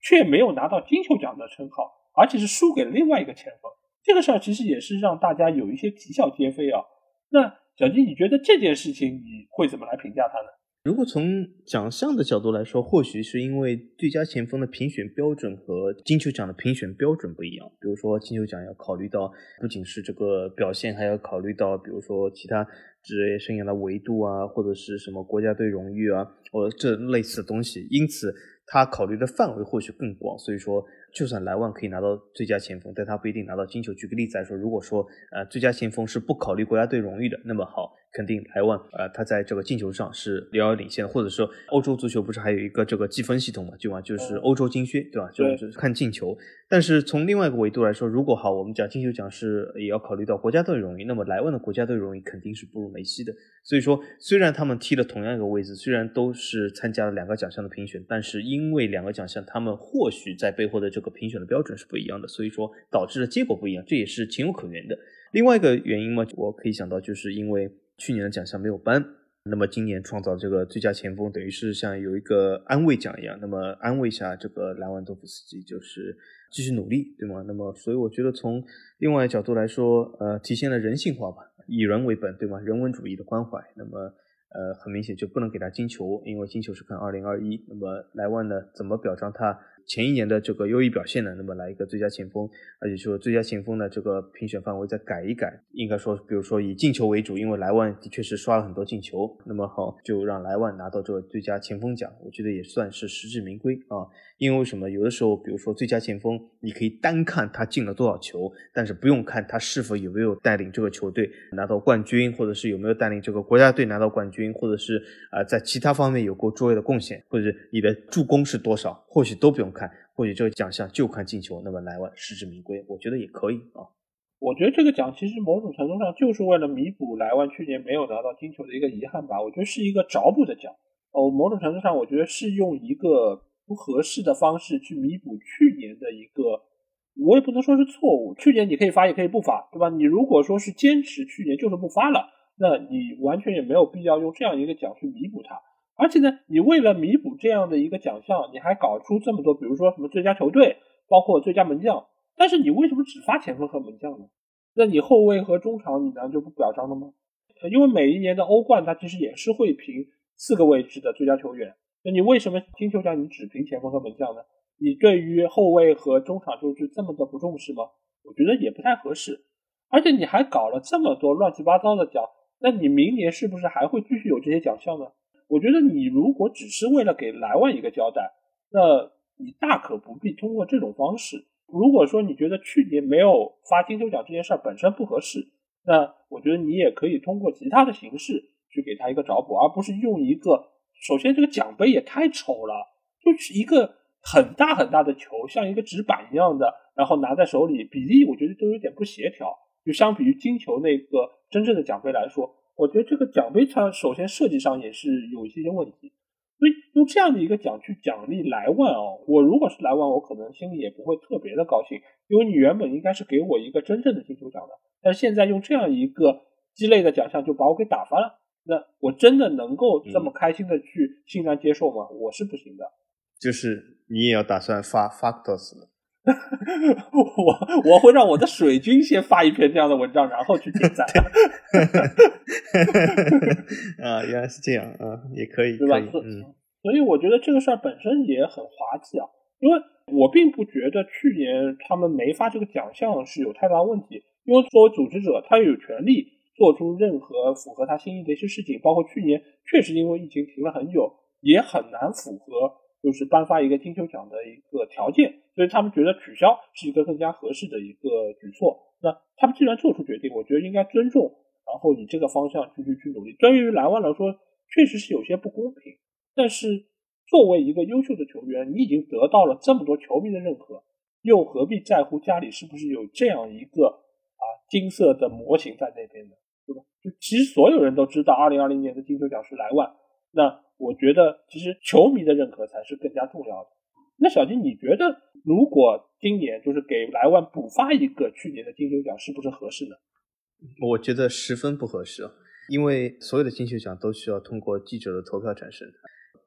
却没有拿到金球奖的称号，而且是输给了另外一个前锋。这个事儿其实也是让大家有一些啼笑皆非啊。那小金，你觉得这件事情你会怎么来评价他呢？如果从奖项的角度来说，或许是因为最佳前锋的评选标准和金球奖的评选标准不一样。比如说金球奖要考虑到不仅是这个表现，还要考虑到比如说其他职业生涯的维度啊，或者是什么国家队荣誉啊，或者这类似的东西。因此，他考虑的范围或许更广。所以说。就算莱万可以拿到最佳前锋，但他不一定拿到金球。举个例子来说，如果说呃最佳前锋是不考虑国家队荣誉的，那么好，肯定莱万呃他在这个进球上是遥遥领先的。或者说欧洲足球不是还有一个这个积分系统嘛，对吧？就是欧洲金靴，对吧？就是看进球。但是从另外一个维度来说，如果好，我们讲金球奖是也要考虑到国家队荣誉，那么莱万的国家队荣誉肯定是不如梅西的。所以说，虽然他们踢了同样一个位置，虽然都是参加了两个奖项的评选，但是因为两个奖项，他们或许在背后的这个评选的标准是不一样的，所以说导致的结果不一样，这也是情有可原的。另外一个原因嘛，我可以想到，就是因为去年的奖项没有颁，那么今年创造这个最佳前锋，等于是像有一个安慰奖一样，那么安慰一下这个莱万多夫斯基，就是继续努力，对吗？那么所以我觉得从另外角度来说，呃，体现了人性化吧。以人为本，对吗？人文主义的关怀，那么，呃，很明显就不能给他金球，因为金球是看二零二一。那么莱万呢，怎么表彰他？前一年的这个优异表现呢，那么来一个最佳前锋，而且说最佳前锋的，这个评选范围再改一改，应该说，比如说以进球为主，因为莱万的确是刷了很多进球，那么好，就让莱万拿到这个最佳前锋奖，我觉得也算是实至名归啊。因为为什么？有的时候，比如说最佳前锋，你可以单看他进了多少球，但是不用看他是否有没有带领这个球队拿到冠军，或者是有没有带领这个国家队拿到冠军，或者是啊在其他方面有过卓越的贡献，或者你的助攻是多少，或许都不用。看或许这个奖项就看进球，那么莱万实至名归，我觉得也可以啊。我觉得这个奖其实某种程度上就是为了弥补莱万去年没有拿到金球的一个遗憾吧。我觉得是一个找补的奖哦。某种程度上，我觉得是用一个不合适的方式去弥补去年的一个，我也不能说是错误。去年你可以发，也可以不发，对吧？你如果说是坚持去年就是不发了，那你完全也没有必要用这样一个奖去弥补它。而且呢，你为了弥补这样的一个奖项，你还搞出这么多，比如说什么最佳球队，包括最佳门将。但是你为什么只发前锋和门将呢？那你后卫和中场你难道就不表彰了吗？因为每一年的欧冠它其实也是会评四个位置的最佳球员。那你为什么金球奖你只评前锋和门将呢？你对于后卫和中场就是这么的不重视吗？我觉得也不太合适。而且你还搞了这么多乱七八糟的奖，那你明年是不是还会继续有这些奖项呢？我觉得你如果只是为了给莱万一个交代，那你大可不必通过这种方式。如果说你觉得去年没有发金球奖这件事本身不合适，那我觉得你也可以通过其他的形式去给他一个找补，而不是用一个。首先，这个奖杯也太丑了，就是一个很大很大的球，像一个纸板一样的，然后拿在手里，比例我觉得都有点不协调。就相比于金球那个真正的奖杯来说，我觉得这个奖杯它首先设计上也是有一些些问题。所以用这样的一个奖去奖励莱万哦，我如果是莱万，我可能心里也不会特别的高兴，因为你原本应该是给我一个真正的金球奖的，但是现在用这样一个鸡肋的奖项就把我给打发了，那我真的能够这么开心的去欣然接受吗？我是不行的。就是你也要打算发 Factors 了。我我会让我的水军先发一篇这样的文章，然后去点赞。啊，原来是这样啊，也可以，对吧？嗯，所以我觉得这个事儿本身也很滑稽啊，因为我并不觉得去年他们没发这个奖项是有太大问题，因为作为组织者，他有权利做出任何符合他心意的一些事情，包括去年确实因为疫情停了很久，也很难符合。就是颁发一个金球奖的一个条件，所以他们觉得取消是一个更加合适的一个举措。那他们既然做出决定，我觉得应该尊重，然后以这个方向继续去努力。对于莱万来说，确实是有些不公平。但是作为一个优秀的球员，你已经得到了这么多球迷的认可，又何必在乎家里是不是有这样一个啊金色的模型在那边呢？对吧？就其实所有人都知道，二零二零年的金球奖是莱万。那我觉得，其实球迷的认可才是更加重要的。那小金，你觉得如果今年就是给莱万补发一个去年的金球奖，是不是合适呢？我觉得十分不合适，因为所有的金球奖都需要通过记者的投票产生。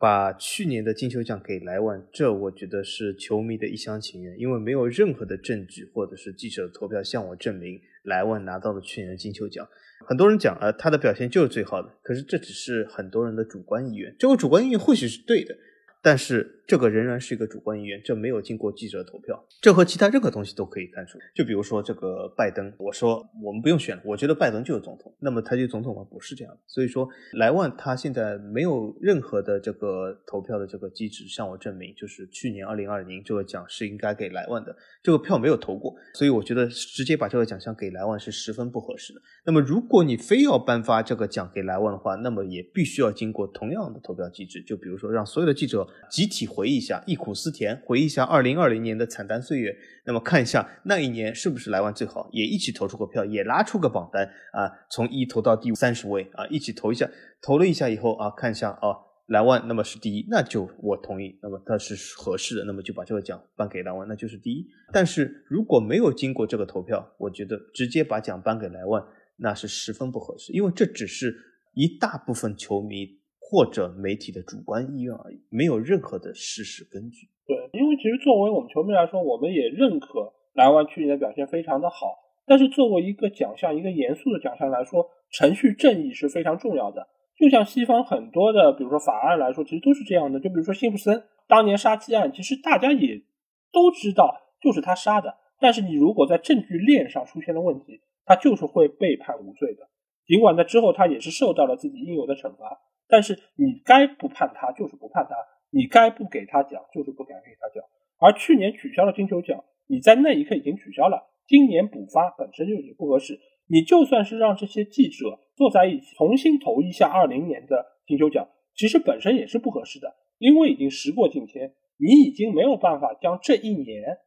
把去年的金球奖给莱万，这我觉得是球迷的一厢情愿，因为没有任何的证据或者是记者的投票向我证明莱万拿到了去年的金球奖。很多人讲啊，他的表现就是最好的，可是这只是很多人的主观意愿，这个主观意愿或许是对的。但是这个仍然是一个主观意愿，这没有经过记者投票，这和其他任何东西都可以看出。就比如说这个拜登，我说我们不用选了，我觉得拜登就是总统，那么他就总统吗？不是这样的。所以说莱万他现在没有任何的这个投票的这个机制向我证明，就是去年二零二零这个奖是应该给莱万的，这个票没有投过，所以我觉得直接把这个奖项给莱万是十分不合适的。那么如果你非要颁发这个奖给莱万的话，那么也必须要经过同样的投票机制，就比如说让所有的记者。集体回回忆一下，忆苦思甜，回忆一下二零二零年的惨淡岁月。那么看一下那一年是不是莱万最好，也一起投出个票，也拉出个榜单啊，从一投到第三十位啊，一起投一下。投了一下以后啊，看一下啊，莱万那么是第一，那就我同意，那么他是合适的，那么就把这个奖颁给莱万，那就是第一。但是如果没有经过这个投票，我觉得直接把奖颁给莱万，那是十分不合适，因为这只是一大部分球迷。或者媒体的主观意愿而已，没有任何的事实根据。对，因为其实作为我们球迷来说，我们也认可莱万去年的表现非常的好。但是作为一个奖项，一个严肃的奖项来说，程序正义是非常重要的。就像西方很多的，比如说法案来说，其实都是这样的。就比如说辛普森当年杀妻案，其实大家也都知道就是他杀的，但是你如果在证据链上出现了问题，他就是会被判无罪的。尽管在之后他也是受到了自己应有的惩罚。但是你该不判他就是不判他，你该不给他奖就是不给他奖。而去年取消了金球奖，你在那一刻已经取消了，今年补发本身就已经不合适。你就算是让这些记者坐在一起重新投一下二零年的金球奖，其实本身也是不合适的，因为已经时过境迁，你已经没有办法将这一年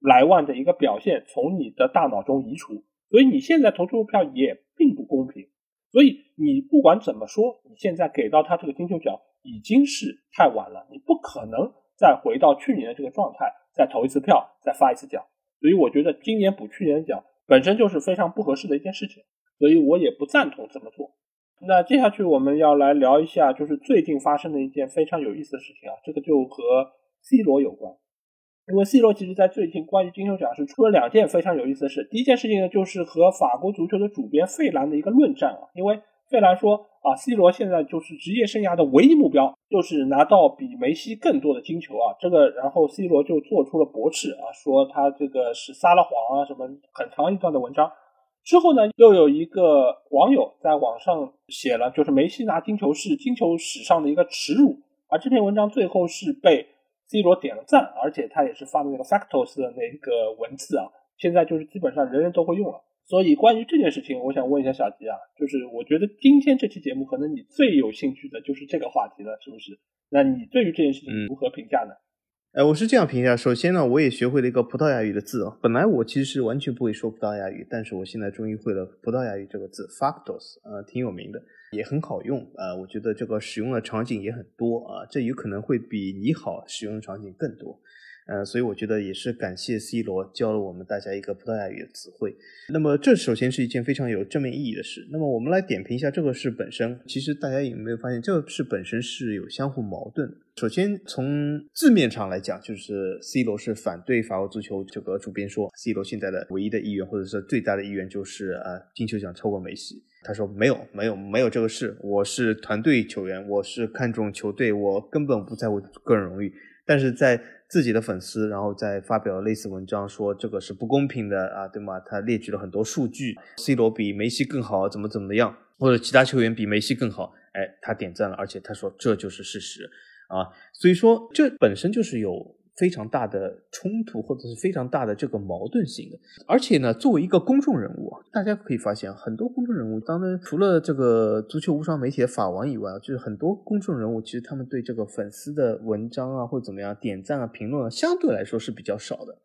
莱万的一个表现从你的大脑中移除，所以你现在投出票也并不公平。所以你不管怎么说，你现在给到他这个金球奖已经是太晚了，你不可能再回到去年的这个状态，再投一次票，再发一次奖。所以我觉得今年补去年的奖本身就是非常不合适的一件事情，所以我也不赞同这么做。那接下去我们要来聊一下，就是最近发生的一件非常有意思的事情啊，这个就和 C 罗有关。因为 C 罗其实在最近关于金球奖是出了两件非常有意思的事。第一件事情呢，就是和法国足球的主编费兰的一个论战啊。因为费兰说啊，C 罗现在就是职业生涯的唯一目标就是拿到比梅西更多的金球啊。这个，然后 C 罗就做出了驳斥啊，说他这个是撒了谎啊，什么很长一段的文章。之后呢，又有一个网友在网上写了，就是梅西拿金球是金球史上的一个耻辱。而这篇文章最后是被。C 罗点了赞，而且他也是发的那个 Factos 的那个文字啊，现在就是基本上人人都会用了。所以关于这件事情，我想问一下小吉啊，就是我觉得今天这期节目可能你最有兴趣的就是这个话题了，是不是？那你对于这件事情如何评价呢？哎，我是这样评价。首先呢，我也学会了一个葡萄牙语的字啊。本来我其实是完全不会说葡萄牙语，但是我现在终于会了葡萄牙语这个字，factos，呃，挺有名的，也很好用啊。我觉得这个使用的场景也很多啊，这有可能会比你好使用的场景更多。呃，所以我觉得也是感谢 C 罗教了我们大家一个葡萄牙语的词汇。那么这首先是一件非常有正面意义的事。那么我们来点评一下这个事本身。其实大家有没有发现，这个事本身是有相互矛盾。首先从字面上来讲，就是 C 罗是反对法国足球这个主编说，C 罗现在的唯一的意愿或者是最大的意愿就是啊金球奖超过梅西。他说没有没有没有这个事，我是团队球员，我是看重球队，我根本不在乎个人荣誉。但是在自己的粉丝，然后再发表类似文章，说这个是不公平的啊，对吗？他列举了很多数据，C 罗比梅西更好，怎么怎么样，或者其他球员比梅西更好，哎，他点赞了，而且他说这就是事实啊，所以说这本身就是有。非常大的冲突，或者是非常大的这个矛盾性的。而且呢，作为一个公众人物，大家可以发现，很多公众人物，当然除了这个足球无双媒体的法王以外，就是很多公众人物，其实他们对这个粉丝的文章啊，或者怎么样点赞啊、评论啊，相对来说是比较少的。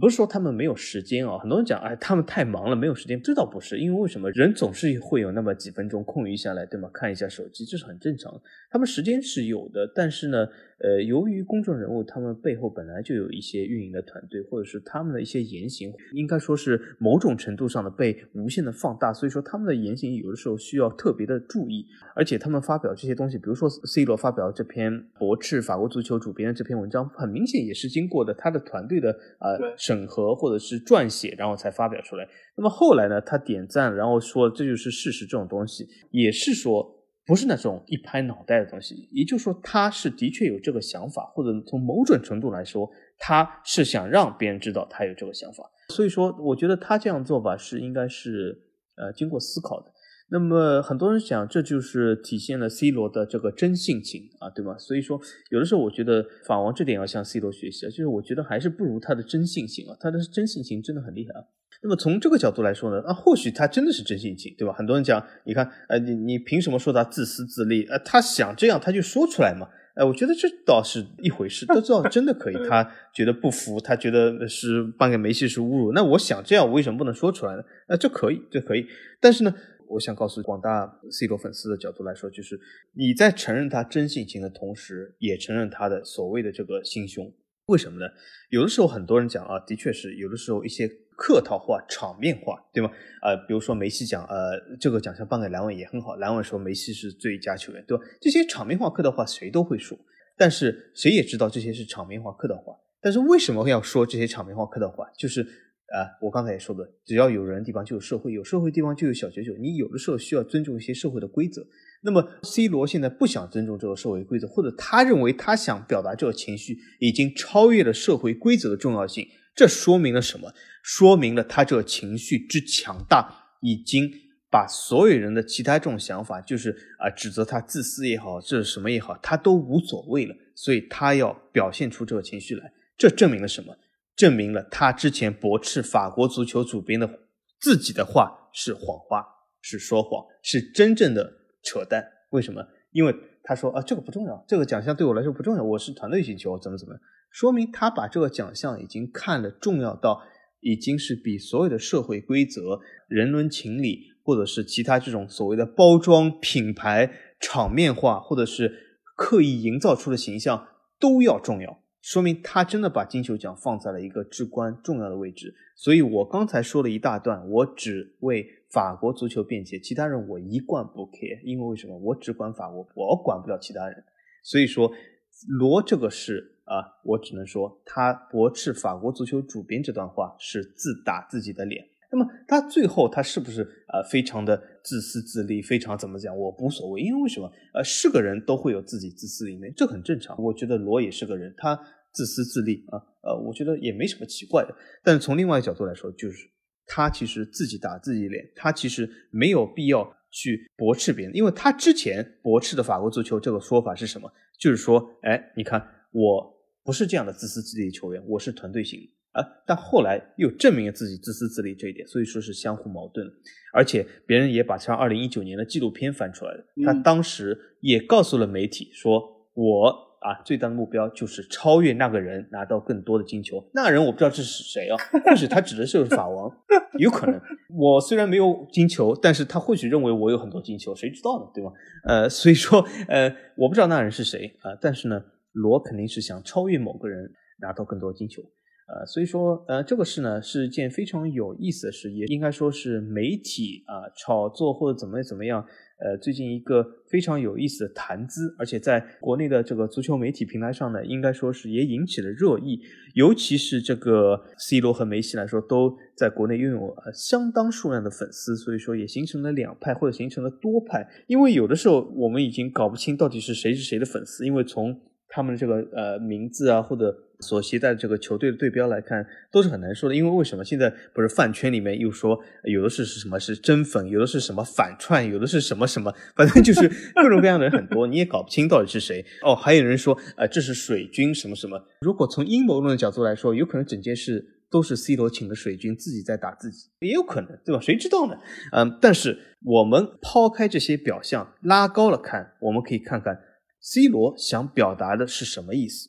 不是说他们没有时间啊，很多人讲，哎，他们太忙了，没有时间。这倒不是，因为为什么人总是会有那么几分钟空余下来，对吗？看一下手机，这是很正常的。他们时间是有的，但是呢。呃，由于公众人物他们背后本来就有一些运营的团队，或者是他们的一些言行，应该说是某种程度上的被无限的放大，所以说他们的言行有的时候需要特别的注意。而且他们发表这些东西，比如说 C 罗发表这篇驳斥法国足球主编的这篇文章，很明显也是经过的他的团队的呃审核或者是撰写，然后才发表出来。那么后来呢，他点赞，然后说这就是事实，这种东西也是说。不是那种一拍脑袋的东西，也就是说，他是的确有这个想法，或者从某种程度来说，他是想让别人知道他有这个想法。所以说，我觉得他这样做法是应该是呃经过思考的。那么很多人想，这就是体现了 C 罗的这个真性情啊，对吗？所以说，有的时候我觉得法王这点要向 C 罗学习啊，就是我觉得还是不如他的真性情啊，他的真性情真的很厉害啊。那么从这个角度来说呢，啊，或许他真的是真性情，对吧？很多人讲，你看，呃，你你凭什么说他自私自利？呃，他想这样他就说出来嘛。哎，我觉得这倒是一回事，都知道真的可以。他觉得不服，他觉得是颁给梅西是侮辱。那我想这样，我为什么不能说出来呢？呃，这可以，这可以。但是呢。我想告诉广大 C 罗粉丝的角度来说，就是你在承认他真性情的同时，也承认他的所谓的这个心胸。为什么呢？有的时候很多人讲啊，的确是有的时候一些客套话、场面话，对吗？呃，比如说梅西讲，呃，这个奖项颁给莱万也很好，莱万说梅西是最佳球员，对吧？这些场面话、客套话谁都会说，但是谁也知道这些是场面话、客套话。但是为什么要说这些场面话、客套话？就是。啊，我刚才也说的，只要有人的地方就有社会，有社会地方就有小九九。你有的时候需要尊重一些社会的规则。那么，C 罗现在不想尊重这个社会规则，或者他认为他想表达这个情绪已经超越了社会规则的重要性，这说明了什么？说明了他这个情绪之强大，已经把所有人的其他这种想法，就是啊，指责他自私也好，这是什么也好，他都无所谓了。所以他要表现出这个情绪来，这证明了什么？证明了他之前驳斥法国足球主编的自己的话是谎话，是说谎，是真正的扯淡。为什么？因为他说啊，这个不重要，这个奖项对我来说不重要，我是团队星球，怎么怎么，说明他把这个奖项已经看了重要到已经是比所有的社会规则、人伦情理，或者是其他这种所谓的包装、品牌、场面化，或者是刻意营造出的形象都要重要。说明他真的把金球奖放在了一个至关重要的位置。所以我刚才说了一大段，我只为法国足球辩解，其他人我一贯不 care，因为为什么？我只管法国，我管不了其他人。所以说，罗这个事啊，我只能说他驳斥法国足球主编这段话是自打自己的脸。那么他最后他是不是呃非常的自私自利，非常怎么讲？我无所谓，因为为什么？呃，是个人都会有自己自私的一面，这很正常。我觉得罗也是个人，他自私自利啊，呃，我觉得也没什么奇怪的。但是从另外一个角度来说，就是他其实自己打自己脸，他其实没有必要去驳斥别人，因为他之前驳斥的法国足球这个说法是什么？就是说，哎，你看我不是这样的自私自利的球员，我是团队型。啊！但后来又证明了自己自私自利这一点，所以说是相互矛盾。而且别人也把像二零一九年的纪录片翻出来了，他当时也告诉了媒体说：“我啊，最大的目标就是超越那个人，拿到更多的金球。那个人我不知道这是谁啊？或许他指的是法王，有可能。我虽然没有金球，但是他或许认为我有很多金球，谁知道呢？对吗？呃，所以说，呃，我不知道那人是谁啊。但是呢，罗肯定是想超越某个人，拿到更多金球。”呃，所以说，呃，这个事呢是一件非常有意思的事，也应该说是媒体啊炒作或者怎么怎么样，呃，最近一个非常有意思的谈资，而且在国内的这个足球媒体平台上呢，应该说是也引起了热议，尤其是这个 C 罗和梅西来说，都在国内拥有呃相当数量的粉丝，所以说也形成了两派或者形成了多派，因为有的时候我们已经搞不清到底是谁是谁的粉丝，因为从他们这个呃名字啊或者。所携带的这个球队的对标来看，都是很难说的。因为为什么现在不是饭圈里面又说有的是是什么是真粉，有的是什么反串，有的是什么什么，反正就是 各种各样的人很多，你也搞不清到底是谁。哦，还有人说，呃，这是水军什么什么。如果从阴谋论的角度来说，有可能整件事都是 C 罗请的水军自己在打自己，也有可能，对吧？谁知道呢？嗯，但是我们抛开这些表象，拉高了看，我们可以看看 C 罗想表达的是什么意思。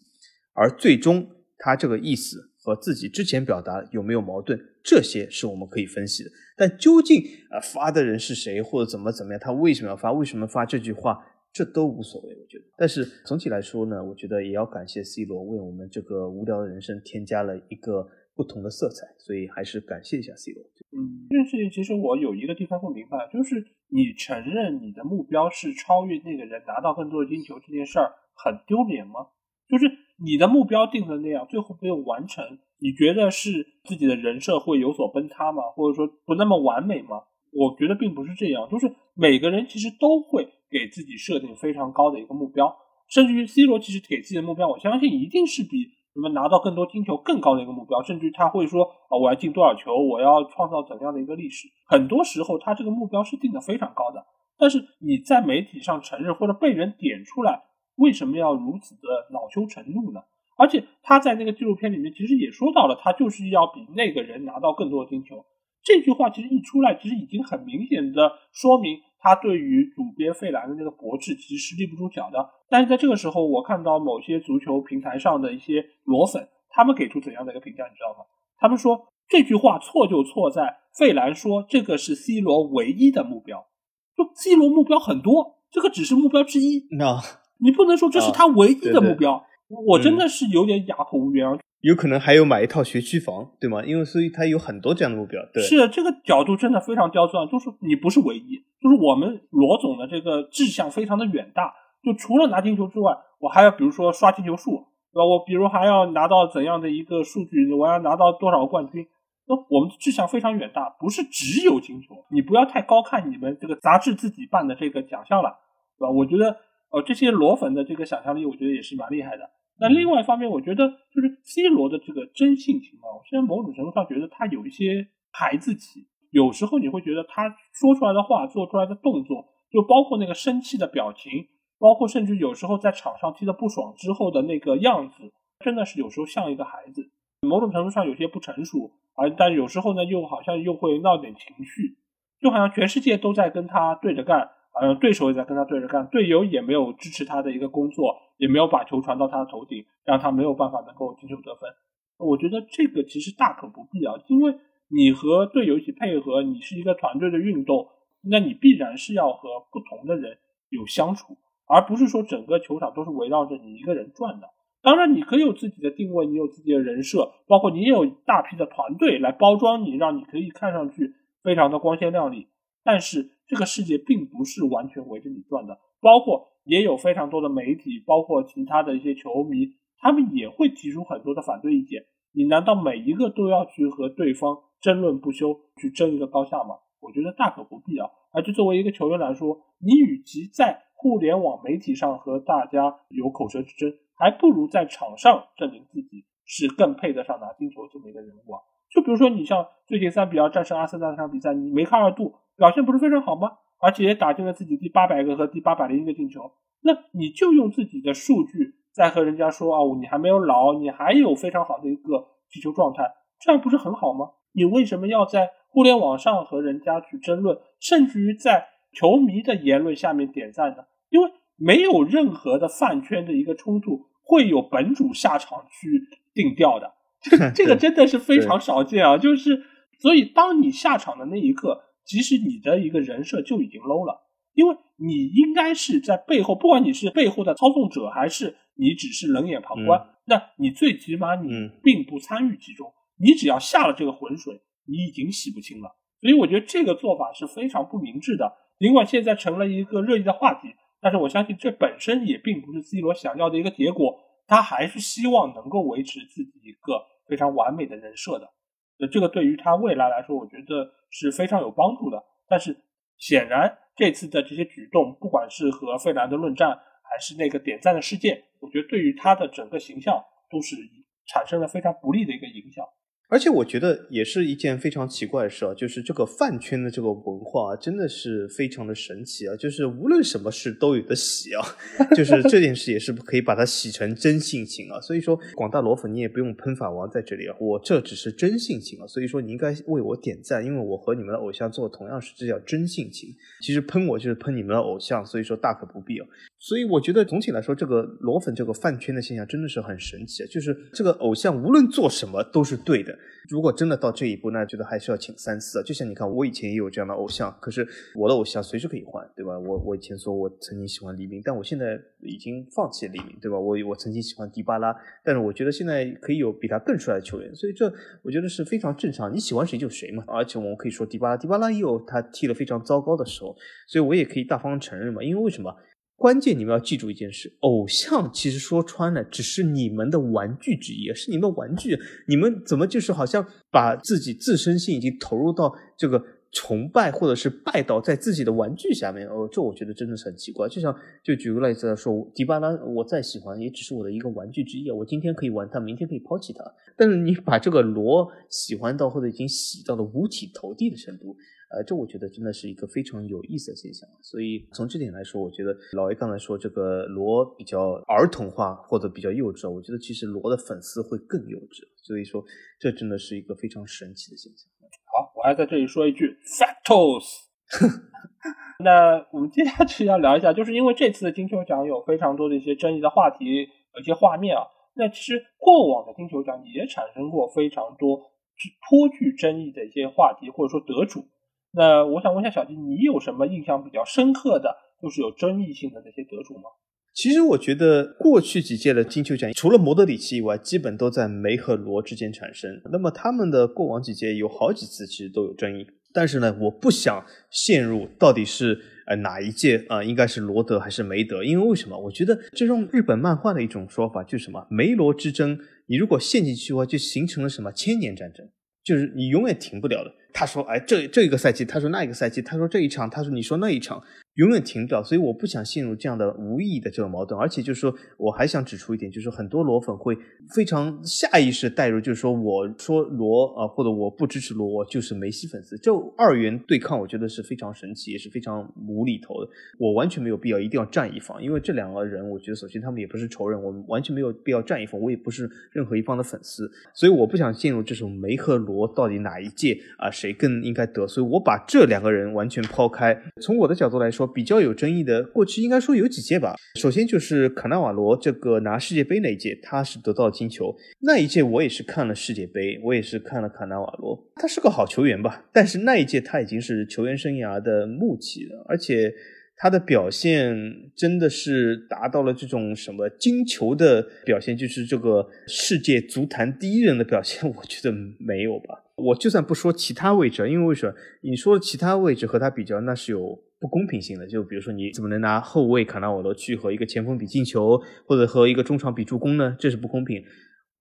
而最终，他这个意思和自己之前表达有没有矛盾，这些是我们可以分析的。但究竟啊发的人是谁，或者怎么怎么样，他为什么要发，为什么发这句话，这都无所谓，我觉得。但是总体来说呢，我觉得也要感谢 C 罗为我们这个无聊的人生添加了一个不同的色彩，所以还是感谢一下 C 罗。嗯，这件事情其实我有一个地方不明白，就是你承认你的目标是超越那个人，拿到更多的金球这件事儿很丢脸吗？就是你的目标定的那样，最后没有完成，你觉得是自己的人设会有所崩塌吗？或者说不那么完美吗？我觉得并不是这样，就是每个人其实都会给自己设定非常高的一个目标，甚至于 C 罗其实给自己的目标，我相信一定是比什么拿到更多金球更高的一个目标，甚至他会说啊，我要进多少球，我要创造怎样的一个历史。很多时候他这个目标是定的非常高的，但是你在媒体上承认或者被人点出来。为什么要如此的恼羞成怒呢？而且他在那个纪录片里面其实也说到了，他就是要比那个人拿到更多的金球。这句话其实一出来，其实已经很明显的说明他对于主编费兰的那个驳斥其实是立不住脚的。但是在这个时候，我看到某些足球平台上的一些裸粉，他们给出怎样的一个评价，你知道吗？他们说这句话错就错在费兰说这个是 C 罗唯一的目标，就 C 罗目标很多，这个只是目标之一。那。你不能说这是他唯一的目标，我真的是有点哑口无言啊。有可能还有买一套学区房，对吗？因为所以他有很多这样的目标。对，是这个角度真的非常刁钻，就是你不是唯一，就是我们罗总的这个志向非常的远大。就除了拿金球之外，我还要比如说刷金球数，对吧？我比如还要拿到怎样的一个数据，我要拿到多少个冠军？那我们的志向非常远大，不是只有金球。你不要太高看你们这个杂志自己办的这个奖项了，对吧？我觉得。呃，这些裸粉的这个想象力，我觉得也是蛮厉害的。那另外一方面，我觉得就是 C 罗的这个真性情啊，我现在某种程度上觉得他有一些孩子气。有时候你会觉得他说出来的话、做出来的动作，就包括那个生气的表情，包括甚至有时候在场上踢得不爽之后的那个样子，真的是有时候像一个孩子。某种程度上有些不成熟而，但有时候呢，又好像又会闹点情绪，就好像全世界都在跟他对着干。呃，对手也在跟他对着干，队友也没有支持他的一个工作，也没有把球传到他的头顶，让他没有办法能够进球得分。我觉得这个其实大可不必啊，因为你和队友一起配合，你是一个团队的运动，那你必然是要和不同的人有相处，而不是说整个球场都是围绕着你一个人转的。当然，你可以有自己的定位，你有自己的人设，包括你也有大批的团队来包装你，让你可以看上去非常的光鲜亮丽。但是这个世界并不是完全围着你转的，包括也有非常多的媒体，包括其他的一些球迷，他们也会提出很多的反对意见。你难道每一个都要去和对方争论不休，去争一个高下吗？我觉得大可不必啊。而且作为一个球员来说，你与其在互联网媒体上和大家有口舌之争，还不如在场上证明自己是更配得上拿金球这么一个人物啊。就比如说，你像最近三比二战胜阿森纳那场比赛，你梅开二度，表现不是非常好吗？而且也打进了自己第八百个和第八百零一个进球。那你就用自己的数据在和人家说哦，你还没有老，你还有非常好的一个踢球状态，这样不是很好吗？你为什么要在互联网上和人家去争论，甚至于在球迷的言论下面点赞呢？因为没有任何的饭圈的一个冲突会有本主下场去定调的，这 这个真的是非常少见啊！就是所以，当你下场的那一刻，其实你的一个人设就已经 low 了，因为你应该是在背后，不管你是背后的操纵者，还是你只是冷眼旁观，那你最起码你并不参与其中，你只要下了这个浑水，你已经洗不清了。所以我觉得这个做法是非常不明智的。尽管现在成了一个热议的话题。但是我相信这本身也并不是 C 罗想要的一个结果，他还是希望能够维持自己一个非常完美的人设的。那这个对于他未来来说，我觉得是非常有帮助的。但是显然这次的这些举动，不管是和费兰的论战，还是那个点赞的事件，我觉得对于他的整个形象都是产生了非常不利的一个影响。而且我觉得也是一件非常奇怪的事啊，就是这个饭圈的这个文化真的是非常的神奇啊，就是无论什么事都有的洗啊，就是这件事也是可以把它洗成真性情啊。所以说广大罗粉你也不用喷法王在这里啊，我这只是真性情啊，所以说你应该为我点赞，因为我和你们的偶像做同样事，这叫真性情。其实喷我就是喷你们的偶像，所以说大可不必啊。所以我觉得总体来说，这个罗粉这个饭圈的现象真的是很神奇啊，就是这个偶像无论做什么都是对的。如果真的到这一步，那觉得还是要请三思啊！就像你看，我以前也有这样的偶像，可是我的偶像随时可以换，对吧？我我以前说我曾经喜欢黎明，但我现在已经放弃黎明，对吧？我我曾经喜欢迪巴拉，但是我觉得现在可以有比他更帅的球员，所以这我觉得是非常正常。你喜欢谁就谁嘛！而且我们可以说迪巴拉，迪巴拉也有他踢了非常糟糕的时候，所以我也可以大方承认嘛。因为为什么？关键你们要记住一件事：偶像其实说穿了，只是你们的玩具之一，是你们玩具。你们怎么就是好像把自己自身性已经投入到这个崇拜或者是拜倒在自己的玩具下面？哦，这我觉得真的是很奇怪。就像就举个例子来说，迪巴拉，我再喜欢也只是我的一个玩具之一啊。我今天可以玩它，明天可以抛弃它。但是你把这个罗喜欢到或者已经洗到了五体投地的程度。呃，这我觉得真的是一个非常有意思的现象，所以从这点来说，我觉得老 A 刚才说这个罗比较儿童化或者比较幼稚，我觉得其实罗的粉丝会更幼稚，所以说这真的是一个非常神奇的现象。好，我还在这里说一句 factos。那我们接下去要聊一下，就是因为这次的金球奖有非常多的一些争议的话题，一些画面啊。那其实过往的金球奖也产生过非常多颇具争议的一些话题，或者说得主。那我想问一下小金，你有什么印象比较深刻的，就是有争议性的那些得主吗？其实我觉得过去几届的金球奖，除了莫德里奇以外，基本都在梅和罗之间产生。那么他们的过往几届有好几次其实都有争议，但是呢，我不想陷入到底是呃哪一届啊，应该是罗德还是梅德？因为为什么？我觉得这种日本漫画的一种说法就是什么梅罗之争，你如果陷进去的话，就形成了什么千年战争，就是你永远停不了的。他说：“哎，这这一个赛季，他说那一个赛季，他说这一场，他说你说那一场。”永远停不了，所以我不想陷入这样的无意义的这种矛盾。而且就是说，我还想指出一点，就是很多罗粉会非常下意识带入，就是说，我说罗啊，或者我不支持罗，我就是梅西粉丝。这二元对抗，我觉得是非常神奇，也是非常无厘头的。我完全没有必要一定要站一方，因为这两个人，我觉得首先他们也不是仇人，我们完全没有必要站一方。我也不是任何一方的粉丝，所以我不想陷入这种梅和罗到底哪一届啊是谁更应该得。所以我把这两个人完全抛开。从我的角度来说。比较有争议的，过去应该说有几届吧。首先就是卡纳瓦罗这个拿世界杯那一届，他是得到金球。那一届我也是看了世界杯，我也是看了卡纳瓦罗，他是个好球员吧。但是那一届他已经是球员生涯的末期了，而且。他的表现真的是达到了这种什么金球的表现，就是这个世界足坛第一人的表现，我觉得没有吧。我就算不说其他位置，因为为什么？你说其他位置和他比较，那是有不公平性的。就比如说，你怎么能拿后卫卡纳瓦罗去和一个前锋比进球，或者和一个中场比助攻呢？这是不公平。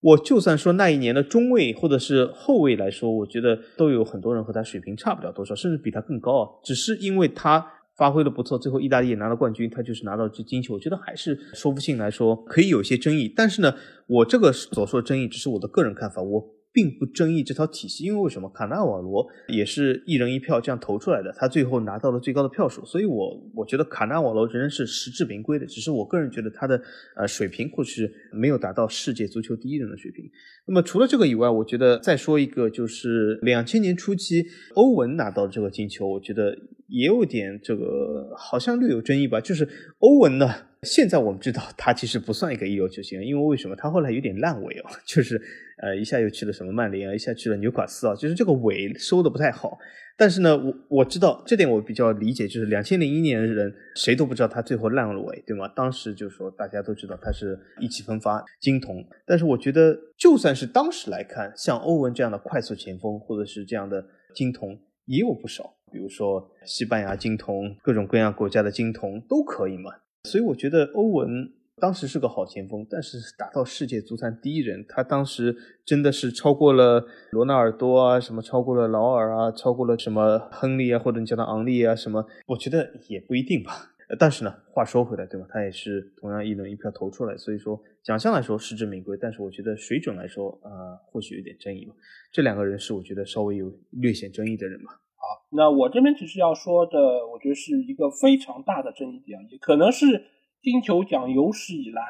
我就算说那一年的中卫或者是后卫来说，我觉得都有很多人和他水平差不了多少，甚至比他更高啊。只是因为他。发挥的不错，最后意大利也拿了冠军，他就是拿到这金球。我觉得还是说服性来说可以有些争议，但是呢，我这个所说的争议只是我的个人看法，我。并不争议这套体系，因为为什么卡纳瓦罗也是一人一票这样投出来的，他最后拿到了最高的票数，所以我我觉得卡纳瓦罗仍然是实至名归的，只是我个人觉得他的呃水平或许没有达到世界足球第一人的水平。那么除了这个以外，我觉得再说一个就是两千年初期欧文拿到这个金球，我觉得也有点这个好像略有争议吧，就是欧文呢。现在我们知道他其实不算一个一流球星，因为为什么他后来有点烂尾哦，就是呃一下又去了什么曼联啊，一下去了纽卡斯啊，就是这个尾收的不太好。但是呢，我我知道这点我比较理解，就是两千零一年的人谁都不知道他最后烂尾，对吗？当时就说大家都知道他是意气风发金童，但是我觉得就算是当时来看，像欧文这样的快速前锋或者是这样的金童也有不少，比如说西班牙金童，各种各样国家的金童都可以嘛。所以我觉得欧文当时是个好前锋，但是达到世界足坛第一人，他当时真的是超过了罗纳尔多啊，什么超过了劳尔啊，超过了什么亨利啊，或者你叫他昂利啊，什么？我觉得也不一定吧。但是呢，话说回来，对吧？他也是同样一轮一票投出来，所以说奖项来说实至名归。但是我觉得水准来说啊，或许有点争议吧。这两个人是我觉得稍微有略显争议的人吧。好，那我这边其实要说的，我觉得是一个非常大的争议点，也可能是金球奖有史以来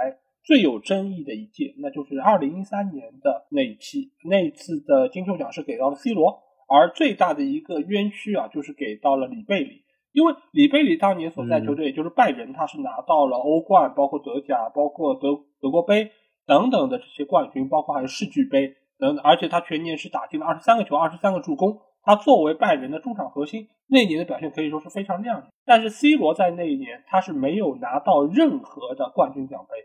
最有争议的一届，那就是二零一三年的那一期。那一次的金球奖是给到了 C 罗，而最大的一个冤屈啊，就是给到了里贝里，因为里贝里当年所在球队也就是拜仁，他是拿到了欧冠，包括德甲，包括德德国杯等等的这些冠军，包括还有世俱杯等，而且他全年是打进了二十三个球，二十三个助攻。他作为拜仁的中场核心，那一年的表现可以说是非常亮眼。但是 C 罗在那一年他是没有拿到任何的冠军奖杯，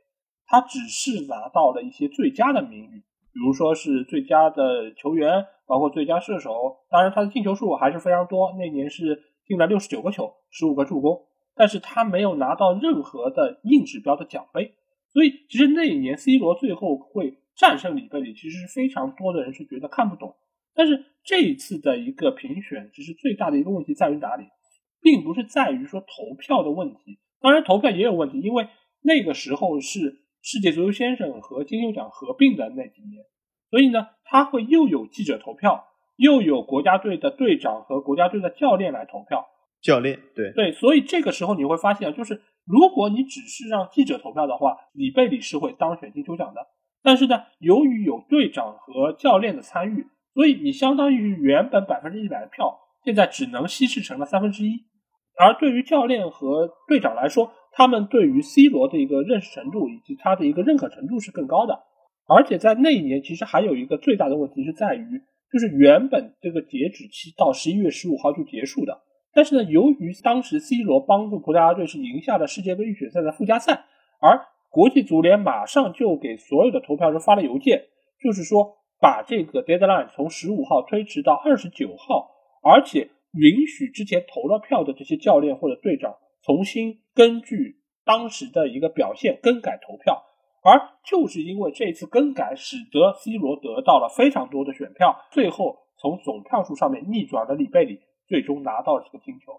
他只是拿到了一些最佳的名誉，比如说是最佳的球员，包括最佳射手。当然他的进球数还是非常多，那年是进了六十九个球，十五个助攻。但是他没有拿到任何的硬指标的奖杯，所以其实那一年 C 罗最后会战胜里贝里，其实是非常多的人是觉得看不懂。但是这一次的一个评选，其实最大的一个问题在于哪里，并不是在于说投票的问题，当然投票也有问题，因为那个时候是世界足球先生和金球奖合并的那几年，所以呢，他会又有记者投票，又有国家队的队长和国家队的教练来投票。教练，对对，所以这个时候你会发现，就是如果你只是让记者投票的话，里贝里是会当选金球奖的。但是呢，由于有队长和教练的参与。所以你相当于原本百分之一百的票，现在只能稀释成了三分之一。而对于教练和队长来说，他们对于 C 罗的一个认识程度以及他的一个认可程度是更高的。而且在那一年，其实还有一个最大的问题是在于，就是原本这个截止期到十一月十五号就结束的。但是呢，由于当时 C 罗帮助葡萄牙队是赢下了世界杯预选赛的附加赛，而国际足联马上就给所有的投票人发了邮件，就是说。把这个 deadline 从十五号推迟到二十九号，而且允许之前投了票的这些教练或者队长重新根据当时的一个表现更改投票。而就是因为这次更改，使得 C 罗得到了非常多的选票，最后从总票数上面逆转了里贝里，最终拿到了这个金球。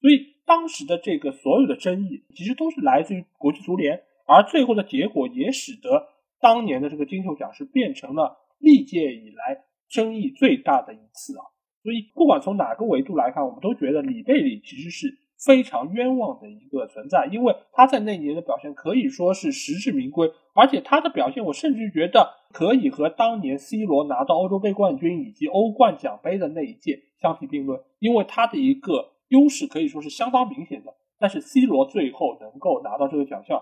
所以当时的这个所有的争议，其实都是来自于国际足联，而最后的结果也使得当年的这个金球奖是变成了。历届以来争议最大的一次啊，所以不管从哪个维度来看，我们都觉得里贝里其实是非常冤枉的一个存在，因为他在那年的表现可以说是实至名归，而且他的表现我甚至觉得可以和当年 C 罗拿到欧洲杯冠军以及欧冠奖杯的那一届相提并论，因为他的一个优势可以说是相当明显的。但是 C 罗最后能够拿到这个奖项，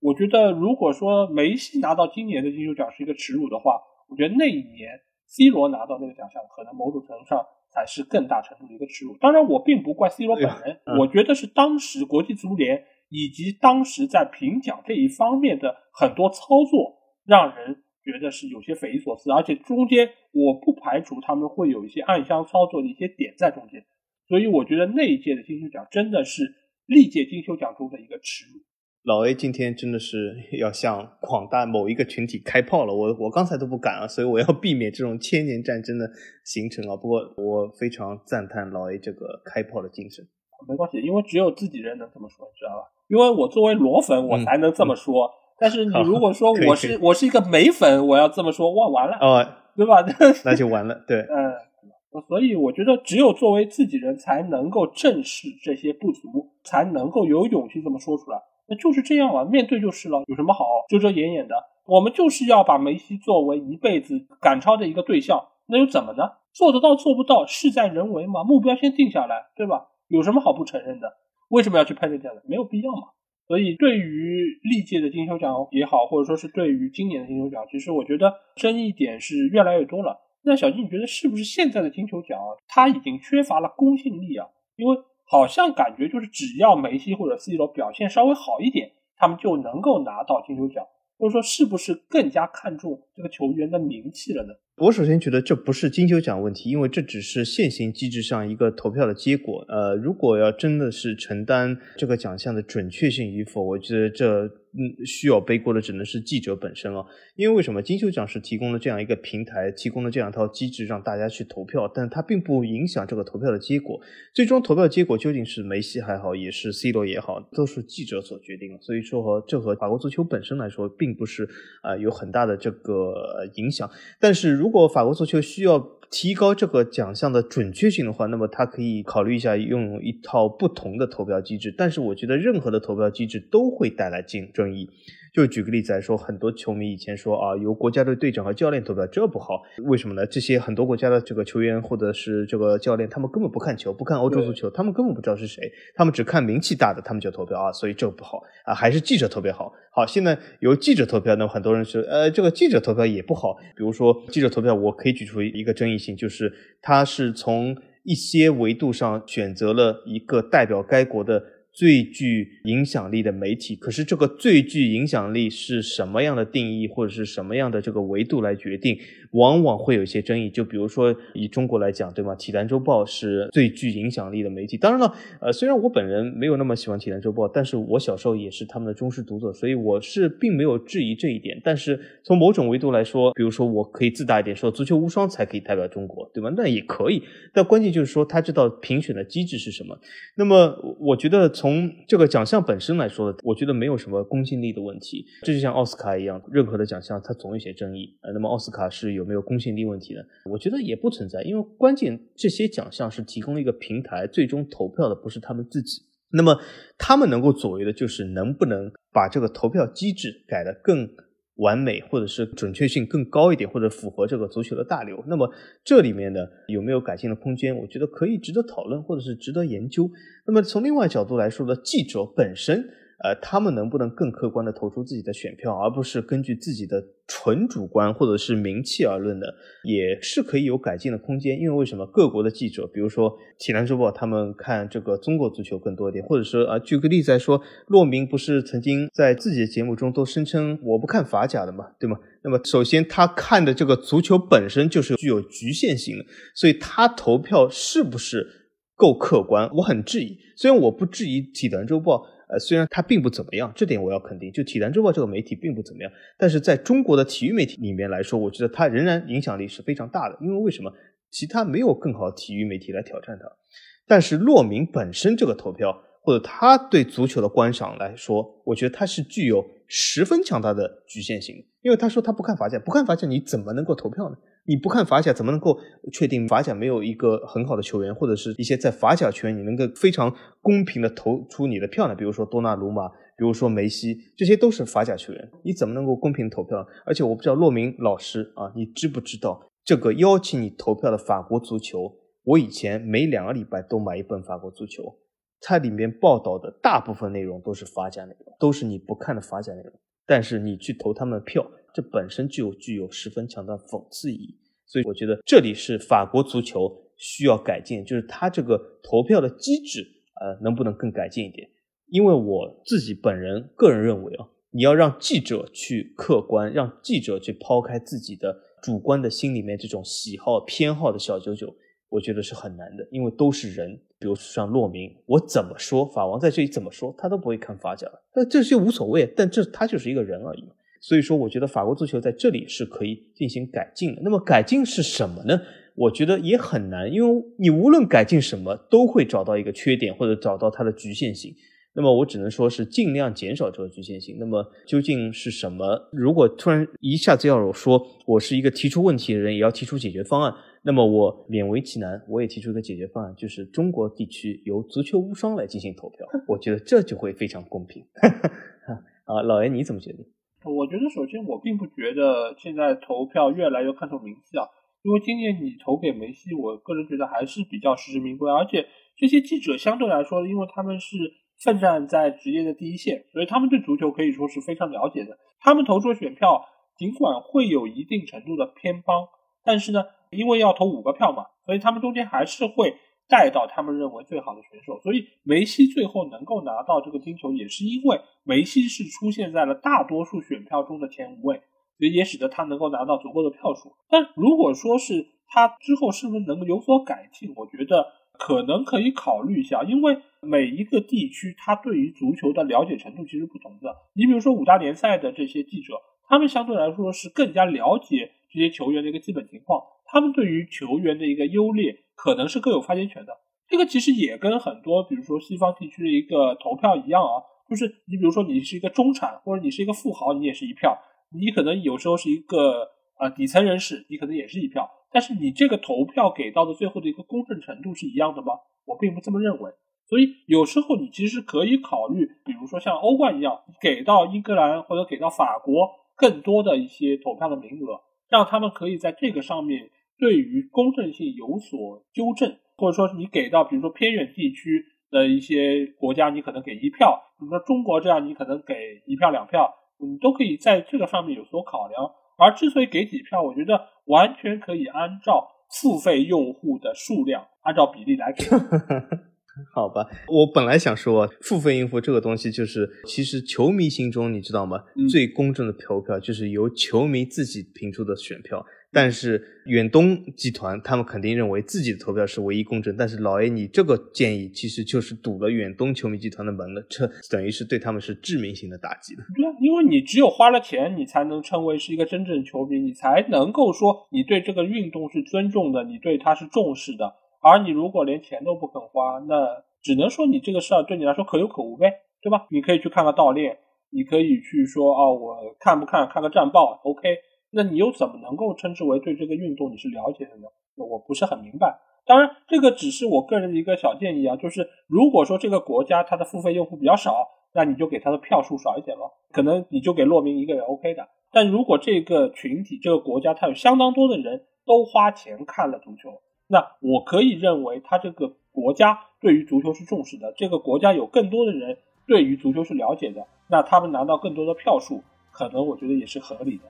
我觉得如果说梅西拿到今年的金球奖是一个耻辱的话。我觉得那一年 C 罗拿到那个奖项，可能某种程度上才是更大程度的一个耻辱。当然，我并不怪 C 罗本人，我觉得是当时国际足联以及当时在评奖这一方面的很多操作，让人觉得是有些匪夷所思，而且中间我不排除他们会有一些暗箱操作的一些点在中间。所以，我觉得那一届的金球奖真的是历届金球奖中的一个耻辱。老 A 今天真的是要向广大某一个群体开炮了，我我刚才都不敢啊，所以我要避免这种千年战争的形成啊。不过我非常赞叹老 A 这个开炮的精神。没关系，因为只有自己人能这么说，你知道吧？因为我作为裸粉，我才能这么说。但是你如果说我是我是一个美粉，我要这么说，哇，完了，哦，对吧？那就完了，对，嗯。所以我觉得，只有作为自己人才能够正视这些不足，才能够有勇气这么说出来。那就是这样了，面对就是了，有什么好遮遮掩掩的？我们就是要把梅西作为一辈子赶超的一个对象，那又怎么呢？做得到做不到，事在人为嘛。目标先定下来，对吧？有什么好不承认的？为什么要去拍这样的？没有必要嘛。所以，对于历届的金球奖也好，或者说是对于今年的金球奖，其实我觉得争议点是越来越多了。那小金，你觉得是不是现在的金球奖它已经缺乏了公信力啊？因为好像感觉就是只要梅西或者 C 罗表现稍微好一点，他们就能够拿到金球奖，或者说是不是更加看重这个球员的名气了呢？我首先觉得这不是金球奖问题，因为这只是现行机制上一个投票的结果。呃，如果要真的是承担这个奖项的准确性与否，我觉得这。嗯，需要背锅的只能是记者本身了，因为为什么金球奖是提供了这样一个平台，提供了这样一套机制让大家去投票，但它并不影响这个投票的结果。最终投票结果究竟是梅西还好，也是 C 罗也好，都是记者所决定的。所以说和这和法国足球本身来说，并不是啊有很大的这个影响。但是如如果法国足球需要提高这个奖项的准确性的话，那么他可以考虑一下用一套不同的投票机制。但是我觉得任何的投票机制都会带来竞争。争议，就举个例子来说，很多球迷以前说啊，由国家队队长和教练投票，这不好，为什么呢？这些很多国家的这个球员或者是这个教练，他们根本不看球，不看欧洲足球，他们根本不知道是谁，他们只看名气大的，他们就投票啊，所以这不好啊，还是记者投票好。好，现在由记者投票，那么很多人说，呃，这个记者投票也不好。比如说记者投票，我可以举出一个争议性，就是他是从一些维度上选择了一个代表该国的。最具影响力的媒体，可是这个最具影响力是什么样的定义，或者是什么样的这个维度来决定？往往会有一些争议，就比如说以中国来讲，对吗？《体坛周报》是最具影响力的媒体。当然了，呃，虽然我本人没有那么喜欢《体坛周报》，但是我小时候也是他们的忠实读者，所以我是并没有质疑这一点。但是从某种维度来说，比如说我可以自大一点，说足球无双才可以代表中国，对吗？那也可以。但关键就是说他知道评选的机制是什么。那么我觉得从这个奖项本身来说，我觉得没有什么公信力的问题。这就像奥斯卡一样，任何的奖项它总有些争议。呃，那么奥斯卡是有。没有公信力问题的，我觉得也不存在，因为关键这些奖项是提供了一个平台，最终投票的不是他们自己，那么他们能够左右的就是能不能把这个投票机制改得更完美，或者是准确性更高一点，或者符合这个足球的大流。那么这里面呢有没有改进的空间？我觉得可以值得讨论，或者是值得研究。那么从另外角度来说呢，记者本身。呃，他们能不能更客观的投出自己的选票，而不是根据自己的纯主观或者是名气而论的，也是可以有改进的空间。因为为什么各国的记者，比如说《体坛周报》，他们看这个中国足球更多一点，或者说啊，举个例子来说，骆明不是曾经在自己的节目中都声称我不看法甲的嘛，对吗？那么首先他看的这个足球本身就是具有局限性的，所以他投票是不是够客观，我很质疑。虽然我不质疑《体坛周报》。呃，虽然它并不怎么样，这点我要肯定。就《体坛周报》这个媒体并不怎么样，但是在中国的体育媒体里面来说，我觉得它仍然影响力是非常大的。因为为什么？其他没有更好的体育媒体来挑战它。但是洛明本身这个投票，或者他对足球的观赏来说，我觉得他是具有十分强大的局限性。因为他说他不看法甲，不看法甲，你怎么能够投票呢？你不看法甲，怎么能够确定法甲没有一个很好的球员，或者是一些在法甲球员，你能够非常公平的投出你的票呢？比如说多纳鲁马，比如说梅西，这些都是法甲球员，你怎么能够公平投票？而且我不知道骆明老师啊，你知不知道这个邀请你投票的法国足球？我以前每两个礼拜都买一本法国足球，它里面报道的大部分内容都是法甲内容，都是你不看的法甲内容，但是你去投他们的票。这本身就具有十分强的讽刺意义。所以我觉得这里是法国足球需要改进，就是它这个投票的机制，呃，能不能更改进一点？因为我自己本人个人认为啊，你要让记者去客观，让记者去抛开自己的主观的心里面这种喜好偏好的小九九，我觉得是很难的，因为都是人。比如像骆明，我怎么说，法王在这里怎么说，他都不会看法甲的，那这些无所谓，但这他就是一个人而已。所以说，我觉得法国足球在这里是可以进行改进的。那么改进是什么呢？我觉得也很难，因为你无论改进什么，都会找到一个缺点或者找到它的局限性。那么我只能说是尽量减少这个局限性。那么究竟是什么？如果突然一下子要我说，我是一个提出问题的人，也要提出解决方案，那么我勉为其难，我也提出一个解决方案，就是中国地区由足球无双来进行投票。我觉得这就会非常公平。啊，老爷你怎么觉得？我觉得首先我并不觉得现在投票越来越看重名气啊，因为今年你投给梅西，我个人觉得还是比较实至名归，而且这些记者相对来说，因为他们是。奋战在职业的第一线，所以他们对足球可以说是非常了解的。他们投出选票尽管会有一定程度的偏帮，但是呢，因为要投五个票嘛，所以他们中间还是会带到他们认为最好的选手。所以梅西最后能够拿到这个金球，也是因为梅西是出现在了大多数选票中的前五位，所以也使得他能够拿到足够的票数。但如果说是他之后是不是能够有所改进，我觉得。可能可以考虑一下，因为每一个地区他对于足球的了解程度其实不同的。你比如说五大联赛的这些记者，他们相对来说是更加了解这些球员的一个基本情况，他们对于球员的一个优劣可能是更有发言权的。这个其实也跟很多比如说西方地区的一个投票一样啊，就是你比如说你是一个中产或者你是一个富豪，你也是一票；你可能有时候是一个呃底层人士，你可能也是一票。但是你这个投票给到的最后的一个公正程度是一样的吗？我并不这么认为。所以有时候你其实可以考虑，比如说像欧冠一样，给到英格兰或者给到法国更多的一些投票的名额，让他们可以在这个上面对于公正性有所纠正，或者说你给到比如说偏远地区的一些国家，你可能给一票，比如说中国这样，你可能给一票两票，你都可以在这个上面有所考量。而之所以给几票，我觉得完全可以按照付费用户的数量，按照比例来给。好吧，我本来想说，付费用户这个东西，就是其实球迷心中，你知道吗？最公正的投票就是由球迷自己评出的选票。但是远东集团他们肯定认为自己的投票是唯一公正，但是老 A 你这个建议其实就是堵了远东球迷集团的门了，这等于是对他们是致命性的打击的。对啊，因为你只有花了钱，你才能称为是一个真正球迷，你才能够说你对这个运动是尊重的，你对它是重视的。而你如果连钱都不肯花，那只能说你这个事儿对你来说可有可无呗，对吧？你可以去看个盗猎，你可以去说哦，我看不看看个战报，OK。那你又怎么能够称之为对这个运动你是了解的呢？我不是很明白。当然，这个只是我个人的一个小建议啊，就是如果说这个国家它的付费用户比较少，那你就给他的票数少一点咯，可能你就给洛明一个人 OK 的。但如果这个群体、这个国家它有相当多的人都花钱看了足球，那我可以认为他这个国家对于足球是重视的，这个国家有更多的人对于足球是了解的，那他们拿到更多的票数，可能我觉得也是合理的。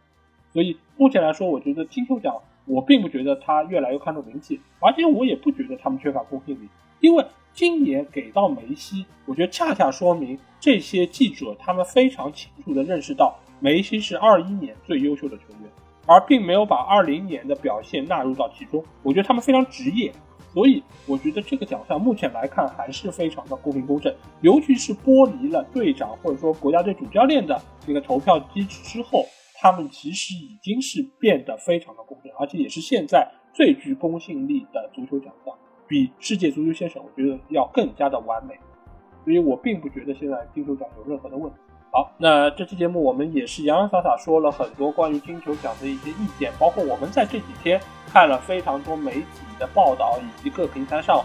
所以目前来说，我觉得金球奖，我并不觉得他越来越看重名气，而且我也不觉得他们缺乏公信力。因为今年给到梅西，我觉得恰恰说明这些记者他们非常清楚地认识到梅西是二一年最优秀的球员，而并没有把二零年的表现纳入到其中。我觉得他们非常职业，所以我觉得这个奖项目前来看还是非常的公平公正，尤其是剥离了队长或者说国家队主教练的这个投票机制之后。他们其实已经是变得非常的公正，而且也是现在最具公信力的足球奖项，比世界足球先生我觉得要更加的完美，所以我并不觉得现在金球奖有任何的问题。好，那这期节目我们也是洋洋洒洒说了很多关于金球奖的一些意见，包括我们在这几天看了非常多媒体的报道以及各平台上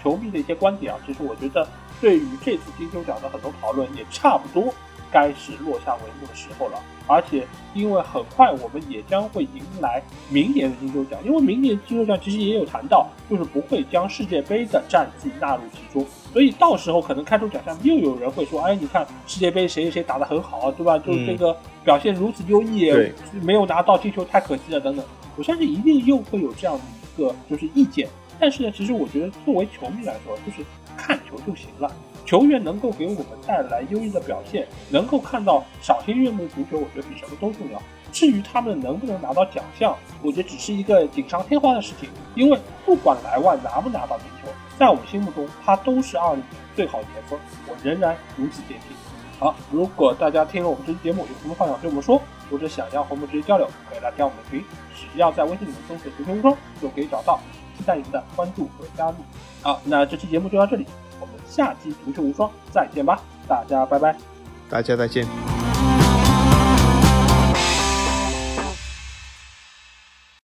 球迷的一些观点啊，其实我觉得对于这次金球奖的很多讨论也差不多。该是落下帷幕的时候了，而且因为很快我们也将会迎来明年的金球奖，因为明年金球奖其实也有谈到，就是不会将世界杯的战绩纳入其中，所以到时候可能开出奖项又有人会说，哎，你看世界杯谁谁谁打得很好啊，对吧？就是这个表现如此优异，没有拿到金球太可惜了等等。我相信一定又会有这样的一个就是意见。但是呢，其实我觉得作为球迷来说，就是看球就行了。球员能够给我们带来优异的表现，能够看到赏心悦目的足球，我觉得比什么都重要。至于他们能不能拿到奖项，我觉得只是一个锦上添花的事情。因为不管莱万拿不拿到金球，在我们心目中，他都是二零年最好的前锋。我仍然如此坚信。好，如果大家听了我们这期节目有什么话想对我们说，或者想要和我们直接交流，可以来加我们的群，只要在微信里面搜索“足球无双”就可以找到。期待您的关注和加入。好，那这期节目就到这里，下期足球无双再见吧，大家拜拜，大家再见。